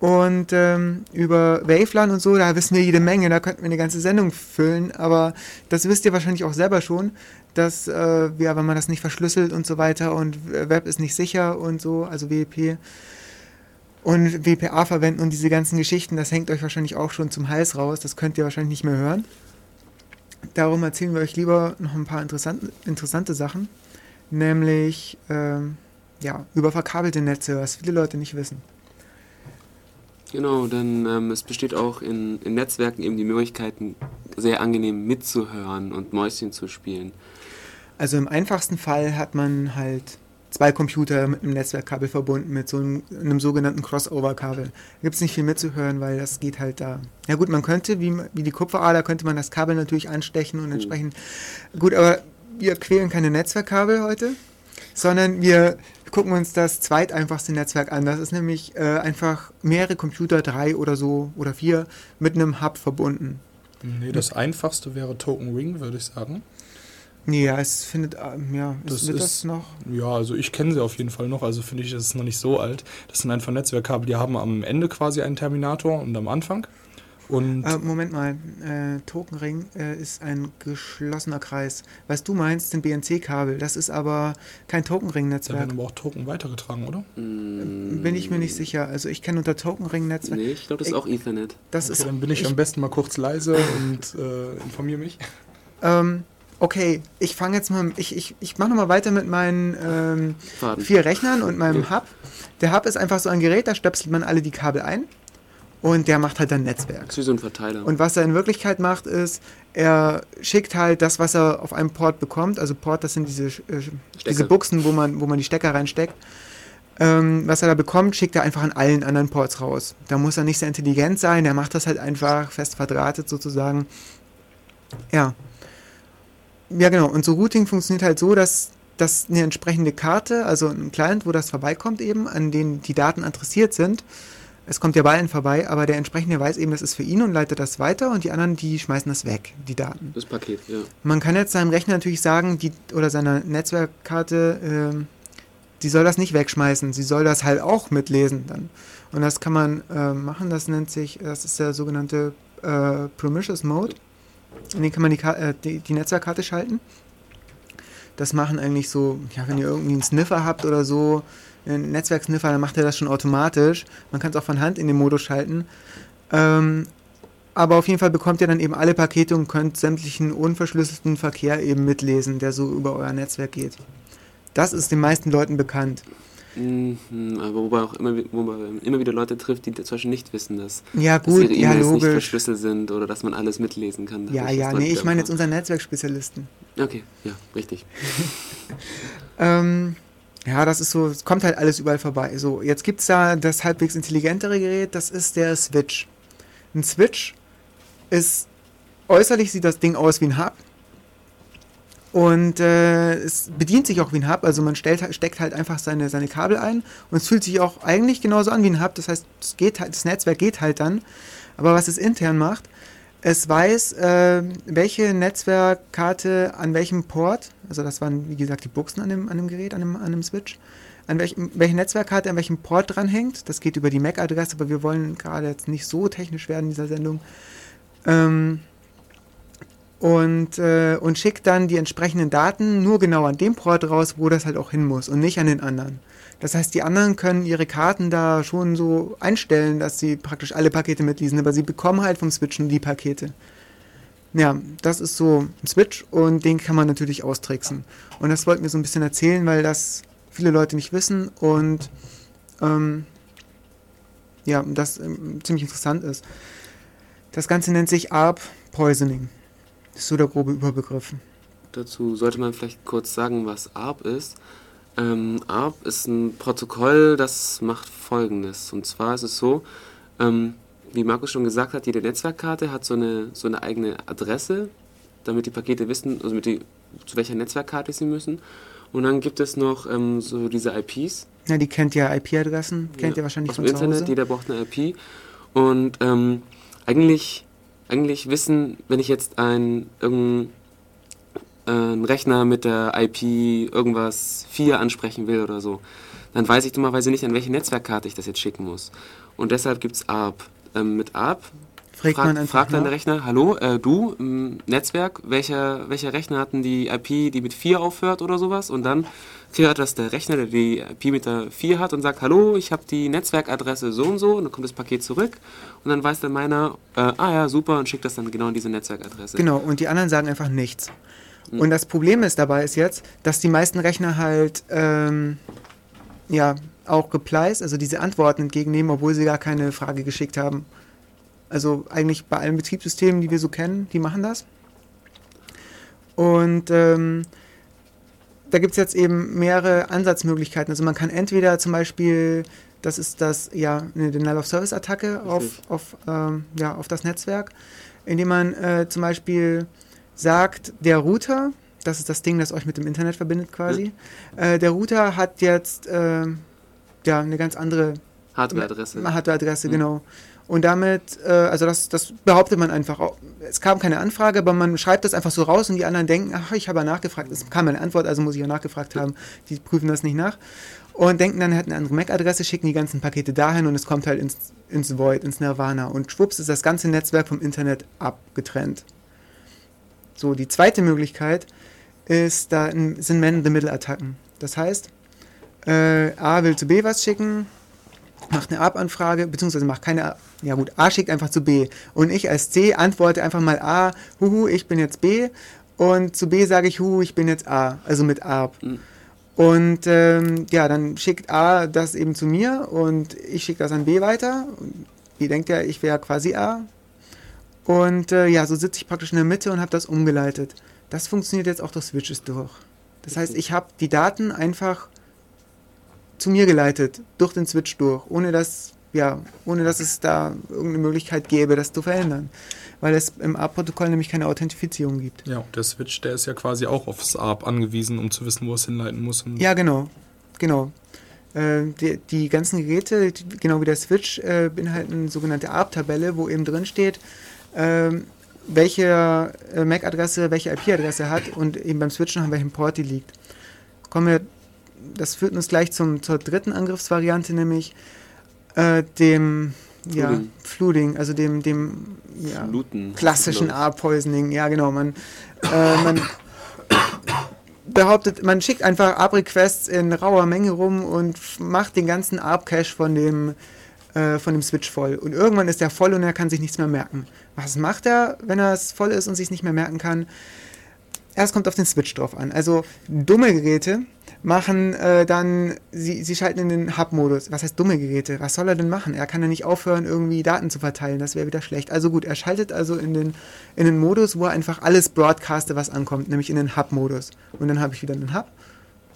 Und ähm, über Waveline und so, da wissen wir jede Menge, da könnten wir eine ganze Sendung füllen, aber das wisst ihr wahrscheinlich auch selber schon, dass, äh, ja, wenn man das nicht verschlüsselt und so weiter und Web ist nicht sicher und so, also WEP und WPA verwenden und diese ganzen Geschichten, das hängt euch wahrscheinlich auch schon zum Hals raus, das könnt ihr wahrscheinlich nicht mehr hören. Darum erzählen wir euch lieber noch ein paar interessante, interessante Sachen, nämlich ähm, ja, über verkabelte Netze, was viele Leute nicht wissen. Genau, denn ähm, es besteht auch in, in Netzwerken eben die Möglichkeiten, sehr angenehm mitzuhören und Mäuschen zu spielen. Also im einfachsten Fall hat man halt zwei Computer mit einem Netzwerkkabel verbunden, mit so einem, einem sogenannten Crossover-Kabel. Da gibt es nicht viel mitzuhören, weil das geht halt da. Ja gut, man könnte, wie, wie die Kupferader, könnte man das Kabel natürlich anstechen und entsprechend... Gut, aber wir quälen keine Netzwerkkabel heute, sondern wir gucken uns das zweiteinfachste Netzwerk an. Das ist nämlich äh, einfach mehrere Computer, drei oder so oder vier, mit einem Hub verbunden. Nee, das einfachste wäre Token Ring, würde ich sagen. Nee, ja, es findet, ähm, ja, Das ist- das noch... Ja, also ich kenne sie auf jeden Fall noch, also finde ich, das ist noch nicht so alt. Das sind einfach Netzwerkkabel, die haben am Ende quasi einen Terminator und am Anfang. Und Äh, Moment mal, äh, Tokenring äh, ist ein geschlossener Kreis. Was du meinst, sind BNC-Kabel. Das ist aber kein da Tokenring-Netzwerk. werden aber auch Token weitergetragen, oder? Mm, Bin ich mir nicht sicher. Also ich kenne unter Tokenring-Netzwerk. Nee, ich glaube, das ist auch Ethernet. Das Okay, ist dann bin ich, am besten mal kurz leise und äh, informiere mich. ähm, okay. Ich fange jetzt mal. Ich, ich, ich mache nochmal weiter mit meinen ähm, vier Rechnern und meinem Hub. Der Hub ist einfach so ein Gerät, da stöpselt man alle die Kabel ein und der macht halt dann Netzwerk. So ein Verteiler. Und was er in Wirklichkeit macht, ist, er schickt halt das, was er auf einem Port bekommt. Also Port, das sind diese, äh, diese Buchsen, wo man, wo man die Stecker reinsteckt. Ähm, was er da bekommt, schickt er einfach an allen anderen Ports raus. Da muss er nicht sehr intelligent sein, er macht das halt einfach fest verdrahtet sozusagen. Ja. Ja, genau. Und so Routing funktioniert halt so, dass, dass eine entsprechende Karte, also ein Client, wo das vorbeikommt eben, an den die Daten adressiert sind, es kommt ja bei allen vorbei, aber der entsprechende weiß eben, das ist für ihn und leitet das weiter und die anderen, die schmeißen das weg, die Daten. Das Paket, ja. Man kann jetzt seinem Rechner natürlich sagen, die, oder seiner Netzwerkkarte, ähm, die soll das nicht wegschmeißen, sie soll das halt auch mitlesen dann. Und das kann man äh, machen, das nennt sich, das ist der sogenannte äh, Promiscuous Mode. In den kann man die, äh, die, die Netzwerkkarte schalten. Das machen eigentlich so, ja, wenn ihr irgendwie einen Sniffer habt oder so, Netzwerksniffer, dann macht er das schon automatisch. Man kann es auch von Hand in den Modus schalten. Ähm, aber auf jeden Fall bekommt ihr dann eben alle Pakete und könnt sämtlichen unverschlüsselten Verkehr eben mitlesen, der so über euer Netzwerk geht. Das ist den meisten Leuten bekannt. Mhm, aber wobei auch immer, wi- wo man immer wieder Leute trifft, die zum Beispiel nicht wissen, dass, Ja, dass gut, ihre ja, E-Mails nicht logisch. verschlüsselt sind oder dass man alles mitlesen kann. Ja, dadurch, ja, dass nee, ich meine jetzt unseren Netzwerkspezialisten. Okay, ja, richtig. Ähm, ja, das ist so, es kommt halt alles überall vorbei. So, jetzt gibt es da das halbwegs intelligentere Gerät, das ist der Switch. Ein Switch ist, äußerlich sieht das Ding aus wie ein Hub. Und äh, es bedient sich auch wie ein Hub, also man stellt, steckt halt einfach seine, seine Kabel ein und es fühlt sich auch eigentlich genauso an wie ein Hub. Das heißt, es geht halt, das Netzwerk geht halt dann. Aber was es intern macht, es weiß, äh, welche Netzwerkkarte an welchem Port, also das waren wie gesagt die Buchsen an dem, an dem Gerät, an dem, an dem Switch, an welchem, welche Netzwerkkarte an welchem Port dranhängt. Das geht über die MAC-Adresse, aber wir wollen gerade jetzt nicht so technisch werden in dieser Sendung. Ähm, und, äh, und schickt dann die entsprechenden Daten nur genau an dem Port raus, wo das halt auch hin muss und nicht an den anderen. Das heißt, die anderen können ihre Karten da schon so einstellen, dass sie praktisch alle Pakete mitlesen, aber sie bekommen halt vom Switch nur die Pakete. Ja, das ist so ein Switch und den kann man natürlich austricksen. Und das wollten wir so ein bisschen erzählen, weil das viele Leute nicht wissen und ähm, ja, das ähm, ziemlich interessant ist. Das Ganze nennt sich ARP Poisoning. Das ist so der grobe Überbegriff. Dazu sollte man vielleicht kurz sagen, was ARP ist. Ähm, ARP ist ein Protokoll, das macht folgendes. Und zwar ist es so, ähm, wie Markus schon gesagt hat, jede Netzwerkkarte hat so eine, so eine eigene Adresse, damit die Pakete wissen, also die, zu welcher Netzwerkkarte sie müssen. Und dann gibt es noch ähm, so diese IPs. Ja, die kennt ja IP-Adressen, kennt Ja, ihr wahrscheinlich aus von dem Internet, Hause. jeder braucht eine IP. Und ähm, eigentlich, eigentlich wissen, wenn ich jetzt ein, irgendeinen äh, einen Rechner mit der IP irgendwas 4 ansprechen will oder so, dann weiß ich dummerweise nicht, an welche Netzwerkkarte ich das jetzt schicken muss. Und deshalb gibt es ARP. Ähm, mit ARP Fragt frag- fragt dann der Rechner, hallo, äh, du, im Netzwerk, welcher, welcher Rechner hat denn die IP, die mit 4 aufhört oder sowas? Und dann hört das der Rechner, der die IP mit der 4 hat und sagt, hallo, ich habe die Netzwerkadresse so und so und dann kommt das Paket zurück und dann weiß dann meiner, äh, ah ja, super und schickt das dann genau an diese Netzwerkadresse. Genau, und die anderen sagen einfach nichts. Mhm. Und das Problem ist dabei ist jetzt, dass die meisten Rechner halt ähm, ja auch Replies, also diese Antworten entgegennehmen, obwohl sie gar keine Frage geschickt haben. Also eigentlich bei allen Betriebssystemen, die wir so kennen, die machen das. Und ähm, da gibt es jetzt eben mehrere Ansatzmöglichkeiten. Also man kann entweder zum Beispiel, das ist das, ja, eine Denial-of-Service-Attacke auf, auf, ähm, ja, auf das Netzwerk, indem man äh, zum Beispiel sagt, der Router, das ist das Ding, das euch mit dem Internet verbindet quasi, äh, der Router hat jetzt äh, ja, eine ganz andere Hardwareadresse. Hardwareadresse, Mhm. genau. Und damit, äh, also das, das behauptet man einfach. auch. Es kam keine Anfrage, aber man schreibt das einfach so raus und die anderen denken, ach, ich habe ja nachgefragt. Es kam eine Antwort, also muss ich ja nachgefragt haben. Die prüfen das nicht nach. Und denken dann, er hat eine andere MAC-Adresse, schicken die ganzen Pakete dahin und es kommt halt ins, ins Void, ins Nirvana. Und schwupps ist das ganze Netzwerk vom Internet abgetrennt. So, die zweite Möglichkeit ist, da sind Man-in-the-Middle-Attacken. Das heißt, äh, A will zu B was schicken, macht eine ARP-Anfrage, beziehungsweise macht keine, A- ja gut, A schickt einfach zu B. Und ich als C antworte einfach mal A, huhu, ich bin jetzt B. Und zu B sage ich, huhu, ich bin jetzt A, also mit ARP. Mhm. Und ähm, ja, dann schickt A das eben zu mir und ich schicke das an B weiter. B denkt ja, ich wäre quasi A. Und äh, ja, so sitze ich praktisch in der Mitte und habe das umgeleitet. Das funktioniert jetzt auch durch Switches durch. Das heißt, ich habe die Daten einfach zu mir geleitet, durch den Switch durch, ohne dass, ja, ohne dass es da irgendeine Möglichkeit gäbe, das zu verändern. Weil es im ARP-Protokoll nämlich keine Authentifizierung gibt. Ja, und der Switch, der ist ja quasi auch aufs ARP angewiesen, um zu wissen, wo es hinleiten muss. Ja, genau. Genau. Äh, die, die ganzen Geräte, genau wie der Switch, äh, beinhalten eine sogenannte ARP-Tabelle, wo eben drin steht, ähm, welche äh, MAC-Adresse welche IP-Adresse hat und eben beim Switchen haben welchen Port die liegt. Kommen wir, das führt uns gleich zum, zur dritten Angriffsvariante, nämlich äh, dem ja, Flooding. Flooding, also dem, dem ja, Fluten. klassischen glaub ARP-Poisoning, ja genau, man, äh, man behauptet, man schickt einfach ARP-Requests in rauer Menge rum und macht den ganzen ARP-Cache von dem, äh, von dem Switch voll. Und irgendwann ist er voll und er kann sich nichts mehr merken. Was macht er, wenn er es voll ist und sich nicht mehr merken kann? Erst kommt auf den Switch drauf an. Also dumme Geräte machen äh, dann, sie, sie schalten in den Hub-Modus. Was heißt dumme Geräte? Was soll er denn machen? Er kann ja nicht aufhören, irgendwie Daten zu verteilen. Das wäre wieder schlecht. Also gut, er schaltet also in den, in den Modus, wo er einfach alles broadcastet, was ankommt, nämlich in den Hub-Modus. Und dann habe ich wieder einen Hub,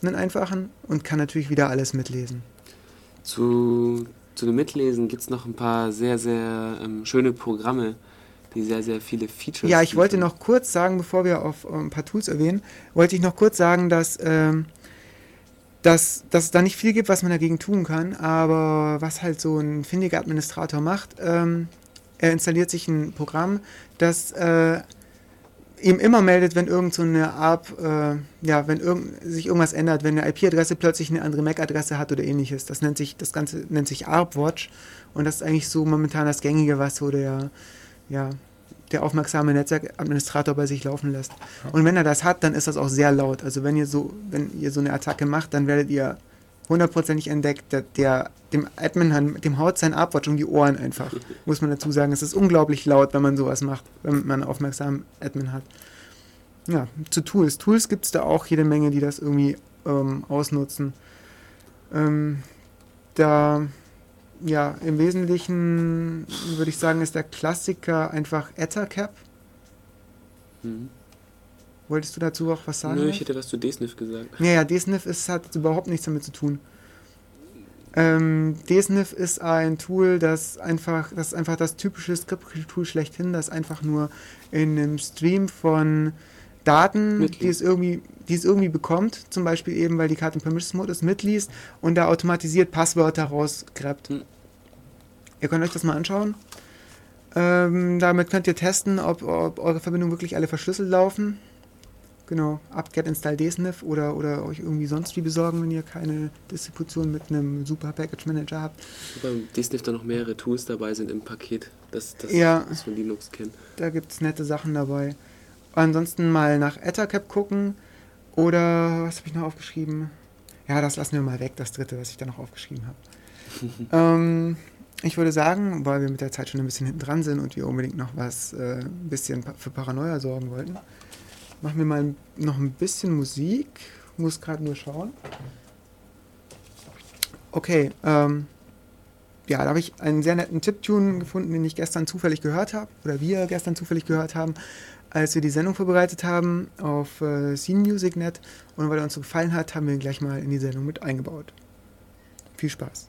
einen einfachen und kann natürlich wieder alles mitlesen. Zu, zu dem Mitlesen gibt es noch ein paar sehr, sehr ähm, schöne Programme, die sehr, sehr viele Features Ja, ich wollte noch kurz sagen, bevor wir auf äh, ein paar Tools erwähnen, wollte ich noch kurz sagen, dass, ähm, dass, dass es da nicht viel gibt, was man dagegen tun kann, aber was halt so ein findiger Administrator macht, ähm, er installiert sich ein Programm, das äh, ihm immer meldet, wenn irgend so eine ARP, äh, ja, wenn irgend, sich irgendwas ändert, wenn eine IP-Adresse plötzlich eine andere MAC-Adresse hat oder ähnliches. Das nennt sich, das Ganze nennt sich ARP Watch und das ist eigentlich so momentan das Gängige, was so der, ja, der aufmerksame Netzwerkadministrator bei sich laufen lässt. Und wenn er das hat, dann ist das auch sehr laut. Also wenn ihr so, wenn ihr so eine Attacke macht, dann werdet ihr hundertprozentig entdeckt, der, der dem Admin dem haut sein Upwatch um die Ohren einfach, muss man dazu sagen. Es ist unglaublich laut, wenn man sowas macht, wenn man einen aufmerksamen Admin hat. Ja, zu Tools. Tools gibt es da auch jede Menge, die das irgendwie ähm, ausnutzen. Ähm, da, ja, im Wesentlichen würde ich sagen, ist der Klassiker einfach Ethercap. Hm. Wolltest du dazu auch was sagen? Nö, ich hätte was zu DSNIF gesagt. Ja, ja, DSNIF ist, hat überhaupt nichts damit zu tun. Ähm, DSNIF ist ein Tool, das einfach, das ist einfach das typische Script-Tool schlechthin, das einfach nur in einem Stream von Daten, Mitliest. die es irgendwie, die es irgendwie bekommt, zum Beispiel eben, weil die Karte im Permissions-Modus mitliest und da automatisiert Passwörter rausgräbt. Hm. Ihr könnt euch das mal anschauen. Ähm, damit könnt ihr testen, ob, ob eure Verbindungen wirklich alle verschlüsselt laufen. Genau, apt-get install dsniff oder, oder euch irgendwie sonst wie besorgen, wenn ihr keine Distribution mit einem super Package Manager habt. Beim DSNIF da noch mehrere Tools dabei sind im Paket, das, das Ja. das von Linux kennen. Da gibt es nette Sachen dabei. Ansonsten mal nach Ethercap gucken oder was habe ich noch aufgeschrieben? Ja, das lassen wir mal weg, das dritte, was ich da noch aufgeschrieben habe. ähm, ich würde sagen, weil wir mit der Zeit schon ein bisschen hinten dran sind und wir unbedingt noch was äh, ein bisschen für Paranoia sorgen wollten, machen wir mal noch ein bisschen Musik. Muss gerade nur schauen. Okay, ähm, ja, da habe ich einen sehr netten Tipptune gefunden, den ich gestern zufällig gehört habe, oder wir gestern zufällig gehört haben, als wir die Sendung vorbereitet haben auf äh, Scene Music.net. Und weil er uns so gefallen hat, haben wir ihn gleich mal in die Sendung mit eingebaut. Viel Spaß.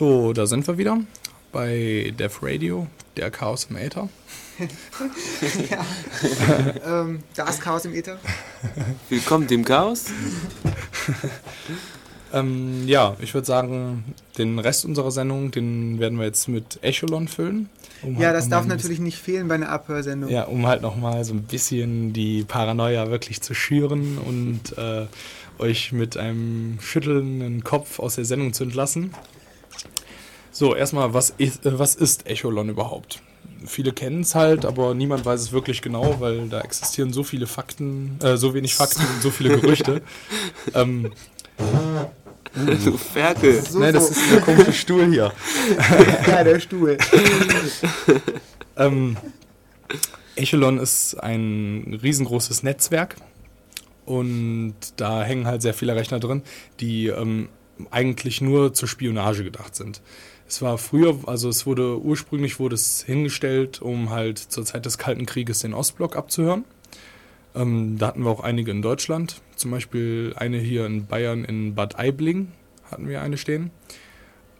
So, da sind wir wieder bei Def Radio, der Chaos im Äther. ähm, da ist Chaos im Äther. Willkommen dem Chaos. Ähm, ja, ich würde sagen, den Rest unserer Sendung, den werden wir jetzt mit Echolon füllen. um Ja, halt das darf natürlich nicht fehlen bei einer Abhörsendung. Ja, um halt nochmal so ein bisschen die Paranoia wirklich zu schüren und äh, euch mit einem schüttelnden Kopf aus der Sendung zu entlassen. So, erstmal, was ist, äh, was ist Echolon überhaupt? Viele kennen es halt, aber niemand weiß es wirklich genau, weil da existieren so viele Fakten, äh, so wenig Fakten und so viele Gerüchte. ähm, Du Ferkel. So, nein, das so. ist der komische Stuhl hier. ja, der Stuhl. Ähm, Echelon ist ein riesengroßes Netzwerk und da hängen halt sehr viele Rechner drin, die ähm, eigentlich nur zur Spionage gedacht sind. Es war früher, also es wurde ursprünglich wurde es hingestellt, um halt zur Zeit des Kalten Krieges den Ostblock abzuhören. Ähm, da hatten wir auch einige in Deutschland, zum Beispiel eine hier in Bayern in Bad Aibling hatten wir eine stehen.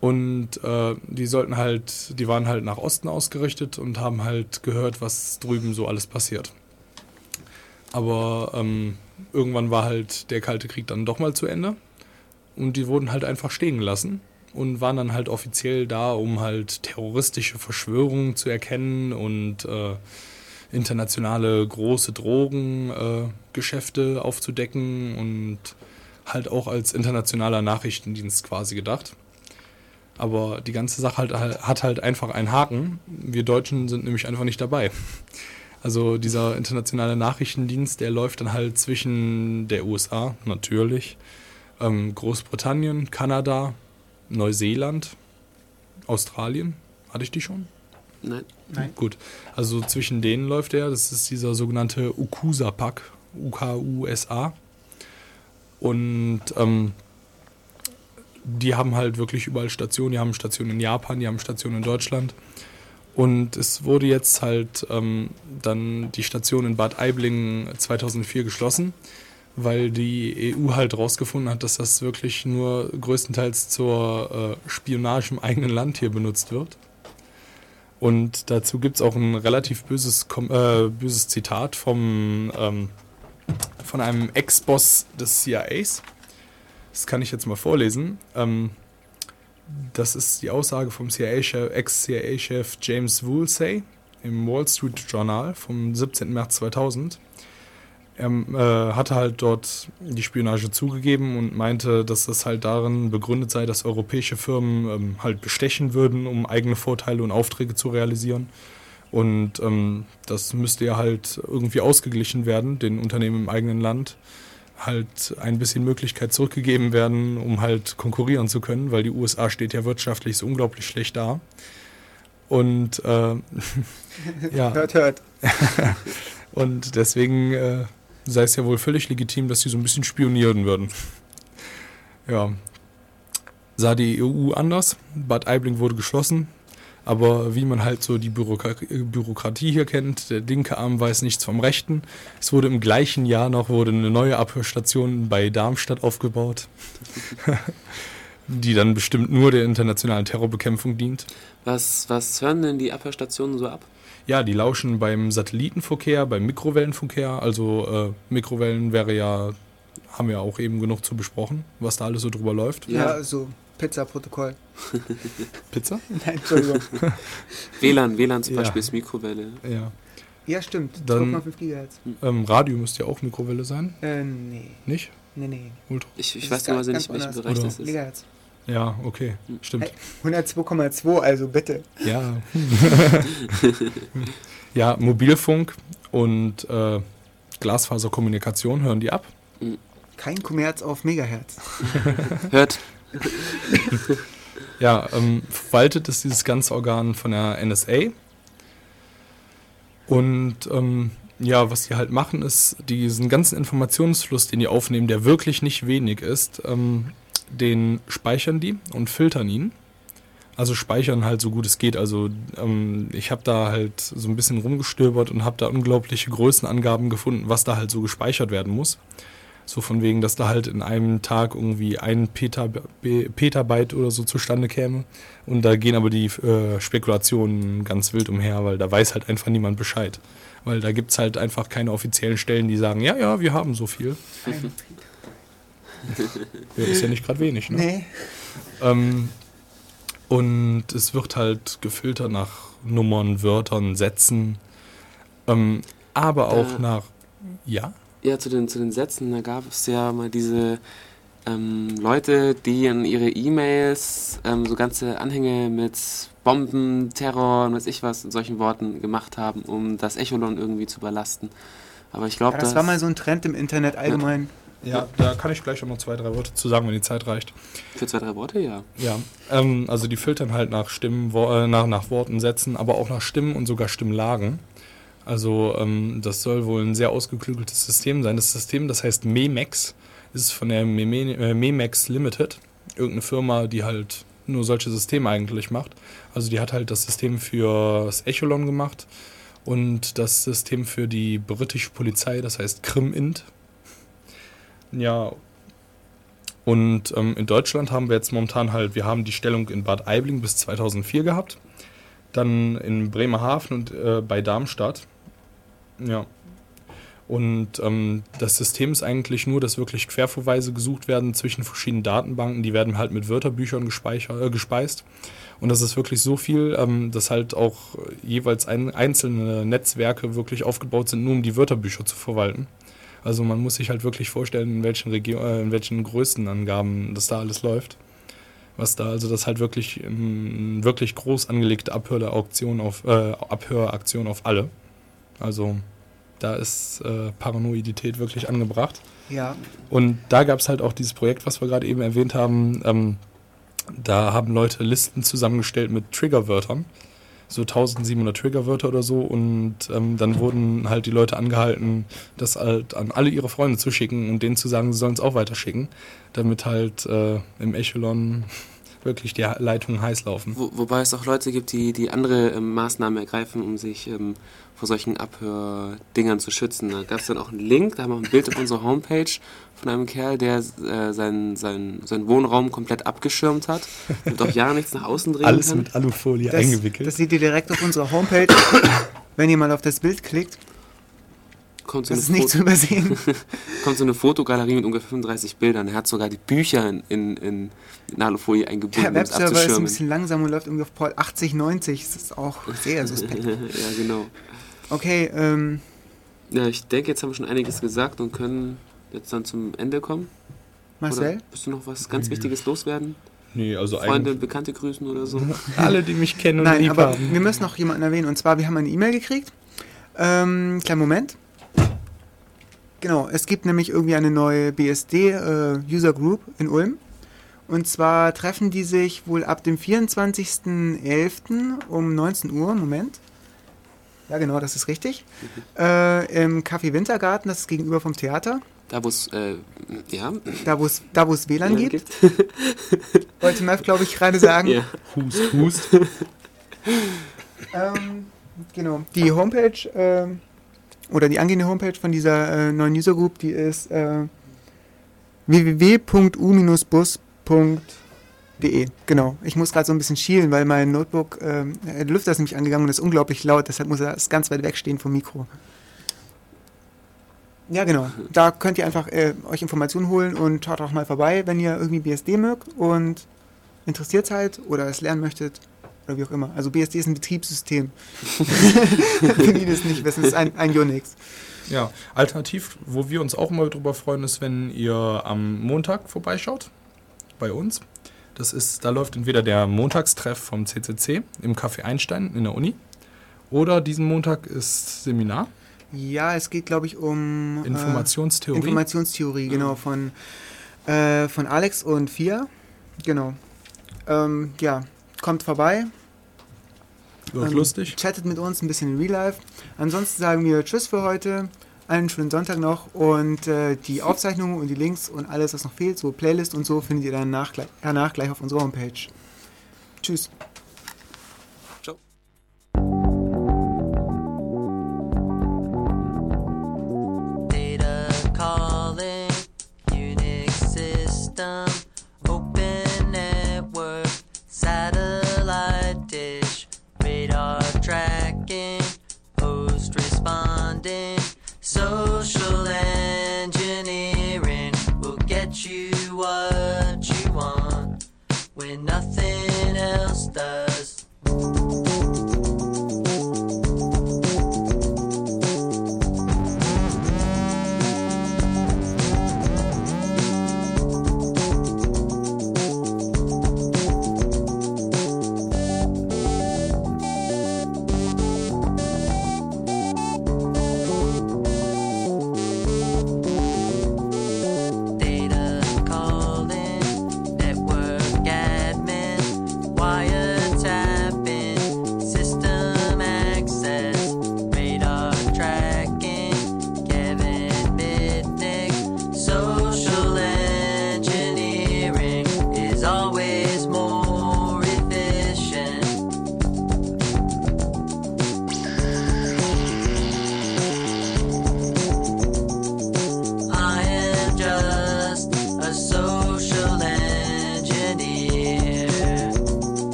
Und äh, die sollten halt, die waren halt nach Osten ausgerichtet und haben halt gehört, was drüben so alles passiert. Aber ähm, irgendwann war halt der Kalte Krieg dann doch mal zu Ende. Und die wurden halt einfach stehen gelassen und waren dann halt offiziell da, um halt terroristische Verschwörungen zu erkennen und äh, internationale große Drogengeschäfte äh, aufzudecken und halt auch als internationaler Nachrichtendienst quasi gedacht. Aber die ganze Sache halt, hat halt einfach einen Haken. Wir Deutschen sind nämlich einfach nicht dabei. Also dieser internationale Nachrichtendienst, der läuft dann halt zwischen der USA natürlich, ähm, Großbritannien, Kanada, Neuseeland, Australien. Hatte ich die schon? Nein. Nein. Gut. Also zwischen denen läuft er. Das ist dieser sogenannte UKUSA-Pack. UKUSA. Und ähm, die haben halt wirklich überall Stationen. Die haben Stationen in Japan, die haben Stationen in Deutschland. Und es wurde jetzt halt ähm, dann die Station in Bad Aibling 2004 geschlossen, weil die EU halt rausgefunden hat, dass das wirklich nur größtenteils zur äh, Spionage im eigenen Land hier benutzt wird. Und dazu gibt es auch ein relativ böses, äh, böses Zitat vom, ähm, von einem Ex-Boss des CIAs. Das kann ich jetzt mal vorlesen. Ähm, das ist die Aussage vom CIA-Chef, Ex-CIA-Chef James Woolsey im Wall Street Journal vom 17. März 2000. Er äh, hatte halt dort die Spionage zugegeben und meinte, dass das halt darin begründet sei, dass europäische Firmen ähm, halt bestechen würden, um eigene Vorteile und Aufträge zu realisieren. Und ähm, das müsste ja halt irgendwie ausgeglichen werden, den Unternehmen im eigenen Land halt ein bisschen Möglichkeit zurückgegeben werden, um halt konkurrieren zu können, weil die USA steht ja wirtschaftlich so unglaublich schlecht da. Und äh, ja, Hört, hört. und deswegen äh, sei es ja wohl völlig legitim, dass sie so ein bisschen spionieren würden. Ja. Sah die EU anders. Bad Aibling wurde geschlossen. Aber wie man halt so die Bürokra Bürokratie hier kennt, der linke Arm weiß nichts vom rechten. Es wurde im gleichen Jahr noch wurde eine neue Abhörstation bei Darmstadt aufgebaut, die dann bestimmt nur der internationalen Terrorbekämpfung dient. Was, was hören denn die Abhörstationen so ab? Ja, die lauschen beim Satellitenverkehr, beim Mikrowellenverkehr. Also äh, Mikrowellen wäre ja, haben wir auch eben genug zu besprochen, was da alles so drüber läuft. Ja. Ja, so Pizza-Protokoll. Pizza? Nein, Entschuldigung. WLAN, WLAN zum Ja. Beispiel ist Mikrowelle. Ja. Ja, stimmt. Dann- 12,5 GHz. Ähm, Radio müsste ja auch Mikrowelle sein, Äh, nee. nicht? Nee, nee. Ultra. Ich, ich weiß normalerweise ganz nicht, welchen anders. Bereich das ist. Megahertz. Ja, okay, stimmt. Hey, 102,2, also bitte. Ja. ja, Mobilfunk und äh, Glasfaserkommunikation hören die ab. Kein Kommerz auf Megahertz. Hört, Ja, ähm, verwaltet ist dieses ganze Organ von der NSA. Und ähm, ja, was die halt machen, ist diesen ganzen Informationsfluss, den die aufnehmen, der wirklich nicht wenig ist, ähm, den speichern die und filtern ihn. Also speichern halt so gut es geht. Also ähm, ich habe da halt so ein bisschen rumgestöbert und habe da unglaubliche Größenangaben gefunden, was da halt so gespeichert werden muss. So von wegen, dass da halt in einem Tag irgendwie ein Petab Petabyte oder so zustande käme. Und da gehen aber die äh, Spekulationen ganz wild umher, weil da weiß halt einfach niemand Bescheid. Weil da gibt's halt einfach keine offiziellen Stellen, die sagen, ja, ja, wir haben so viel. Ja, ist ja nicht gerade wenig, ne? Nee. Ähm, und es wird halt gefiltert nach Nummern, Wörtern, Sätzen, ähm, aber auch nach. Ja? Ja, zu den, zu den Sätzen, da gab es ja mal diese ähm, Leute, die in ihre E-Mails ähm, so ganze Anhänge mit Bomben, Terror und weiß ich was in solchen Worten gemacht haben, um das Echolon irgendwie zu überlasten. Aber ich glaube, Ja, das war mal so ein Trend im Internet allgemein. Ja, da kann ich gleich auch noch zwei, drei Worte zu sagen, wenn die Zeit reicht. für zwei, drei Worte, ja. Ja, ähm, also die filtern halt nach Stimmen, wo, äh, nach, nach Worten, Sätzen, aber auch nach Stimmen und sogar Stimmlagen. Also ähm, das soll wohl ein sehr ausgeklügeltes System sein. Das System, das heißt Memex, ist von der Meme, äh, Memex Limited, irgendeine Firma, die halt nur solche Systeme eigentlich macht. Also die hat halt das System für das Echolon gemacht und das System für die britische Polizei, das heißt Crim-Int. Ja, und ähm, in Deutschland haben wir jetzt momentan halt, wir haben die Stellung in Bad Aibling bis 2004 gehabt, dann in Bremerhaven und äh, bei Darmstadt. Ja. Und ähm, das System ist eigentlich nur, dass wirklich Querverweise gesucht werden zwischen verschiedenen Datenbanken. Die werden halt mit Wörterbüchern äh, gespeist. Und das ist wirklich so viel, ähm, dass halt auch jeweils ein, einzelne Netzwerke wirklich aufgebaut sind, nur um die Wörterbücher zu verwalten. Also man muss sich halt wirklich vorstellen, in welchen, Regio äh, in welchen Größenangaben das da alles läuft. Was da, also das halt wirklich eine wirklich groß angelegte Abhöraktion auf, äh, Abhöraktion auf alle. Also da ist äh, Paranoidität wirklich angebracht. Ja. Und da gab es halt auch dieses Projekt, was wir gerade eben erwähnt haben. Ähm, da haben Leute Listen zusammengestellt mit Triggerwörtern. So 1700 Triggerwörter oder so. Und ähm, dann wurden halt die Leute angehalten, das halt an alle ihre Freunde zu schicken und denen zu sagen, sie sollen es auch weiterschicken. Damit halt äh, im Echelon wirklich die Leitungen heiß laufen. Wo, wobei es auch Leute gibt, die, die andere ähm, Maßnahmen ergreifen, um sich ähm, vor solchen Abhördingern zu schützen. Da gab es dann auch einen Link, da haben wir auch ein Bild auf unserer Homepage von einem Kerl, der äh, seinen, seinen, seinen Wohnraum komplett abgeschirmt hat und auch ja nichts nach außen drehen Alles kann. mit Alufolie Das, eingewickelt. das seht ihr direkt auf unserer Homepage. Wenn ihr mal auf das Bild klickt, kommt, so das eine ist nicht zu Foto, übersehen. kommt so eine Fotogalerie mit ungefähr 35 Bildern. Er hat sogar die Bücher in, in, in, in Alufolie eingebunden, Der um Webserver ist ein bisschen langsam und läuft irgendwie auf Port 80, 90. Das ist auch sehr suspekt. ja, genau. Okay, ähm, Ja, ich denke, jetzt haben wir schon einiges gesagt und können jetzt dann zum Ende kommen. Marcel? Oder willst du noch was ganz Wichtiges loswerden? Nee, also Freunde eigentlich und Bekannte grüßen oder so? alle, die mich kennen und Nein, lieb aber haben. wir müssen noch jemanden erwähnen. Und zwar, wir haben eine E-Mail gekriegt. Ähm, kleinen Moment. Genau, es gibt nämlich irgendwie eine neue BSD-User äh, Group in Ulm. Und zwar treffen die sich wohl ab dem 24.11. um 19 Uhr. Moment. Ja, genau, das ist richtig. Äh, Im Café Wintergarten, das ist gegenüber vom Theater. Da, wo es, äh, ja, Da, wo es da, wo es WLAN WLAN gibt. Wollte Mev, glaube ich, gerade sagen. ja. Hust, hust. Ähm, genau. Die Homepage ähm, oder die angehende Homepage von dieser äh, neuen User Group, die ist äh, www.u-bus.de. Genau. Ich muss gerade so ein bisschen schielen, weil mein Notebook, ähm, der Lüfter ist nämlich angegangen und ist unglaublich laut, deshalb muss er ganz weit wegstehen vom Mikro. Ja, genau. Da könnt ihr einfach äh, euch Informationen holen und schaut auch mal vorbei, wenn ihr irgendwie BSD mögt und interessiert seid oder es lernen möchtet oder wie auch immer. Also BSD ist ein Betriebssystem. Für die, das nicht wissen, ist ein, ein Unix. Ja, alternativ, wo wir uns auch mal drüber freuen, ist, wenn ihr am Montag vorbeischaut bei uns. Das ist, da läuft entweder der Montagstreff vom CCC im Café Einstein in der Uni oder diesen Montag ist Seminar Ja, es geht, glaube ich, um äh, Informationstheorie. Informationstheorie, genau, von, äh, von Alex und Fia. Genau. Ähm, ja, kommt vorbei, Wird ähm, lustig. chattet mit uns ein bisschen in Real Life. Ansonsten sagen wir Tschüss für heute. Einen schönen Sonntag noch und äh, die Aufzeichnungen und die Links und alles, was noch fehlt, so Playlist und so, findet ihr dann nach, danach gleich auf unserer Homepage. Tschüss. so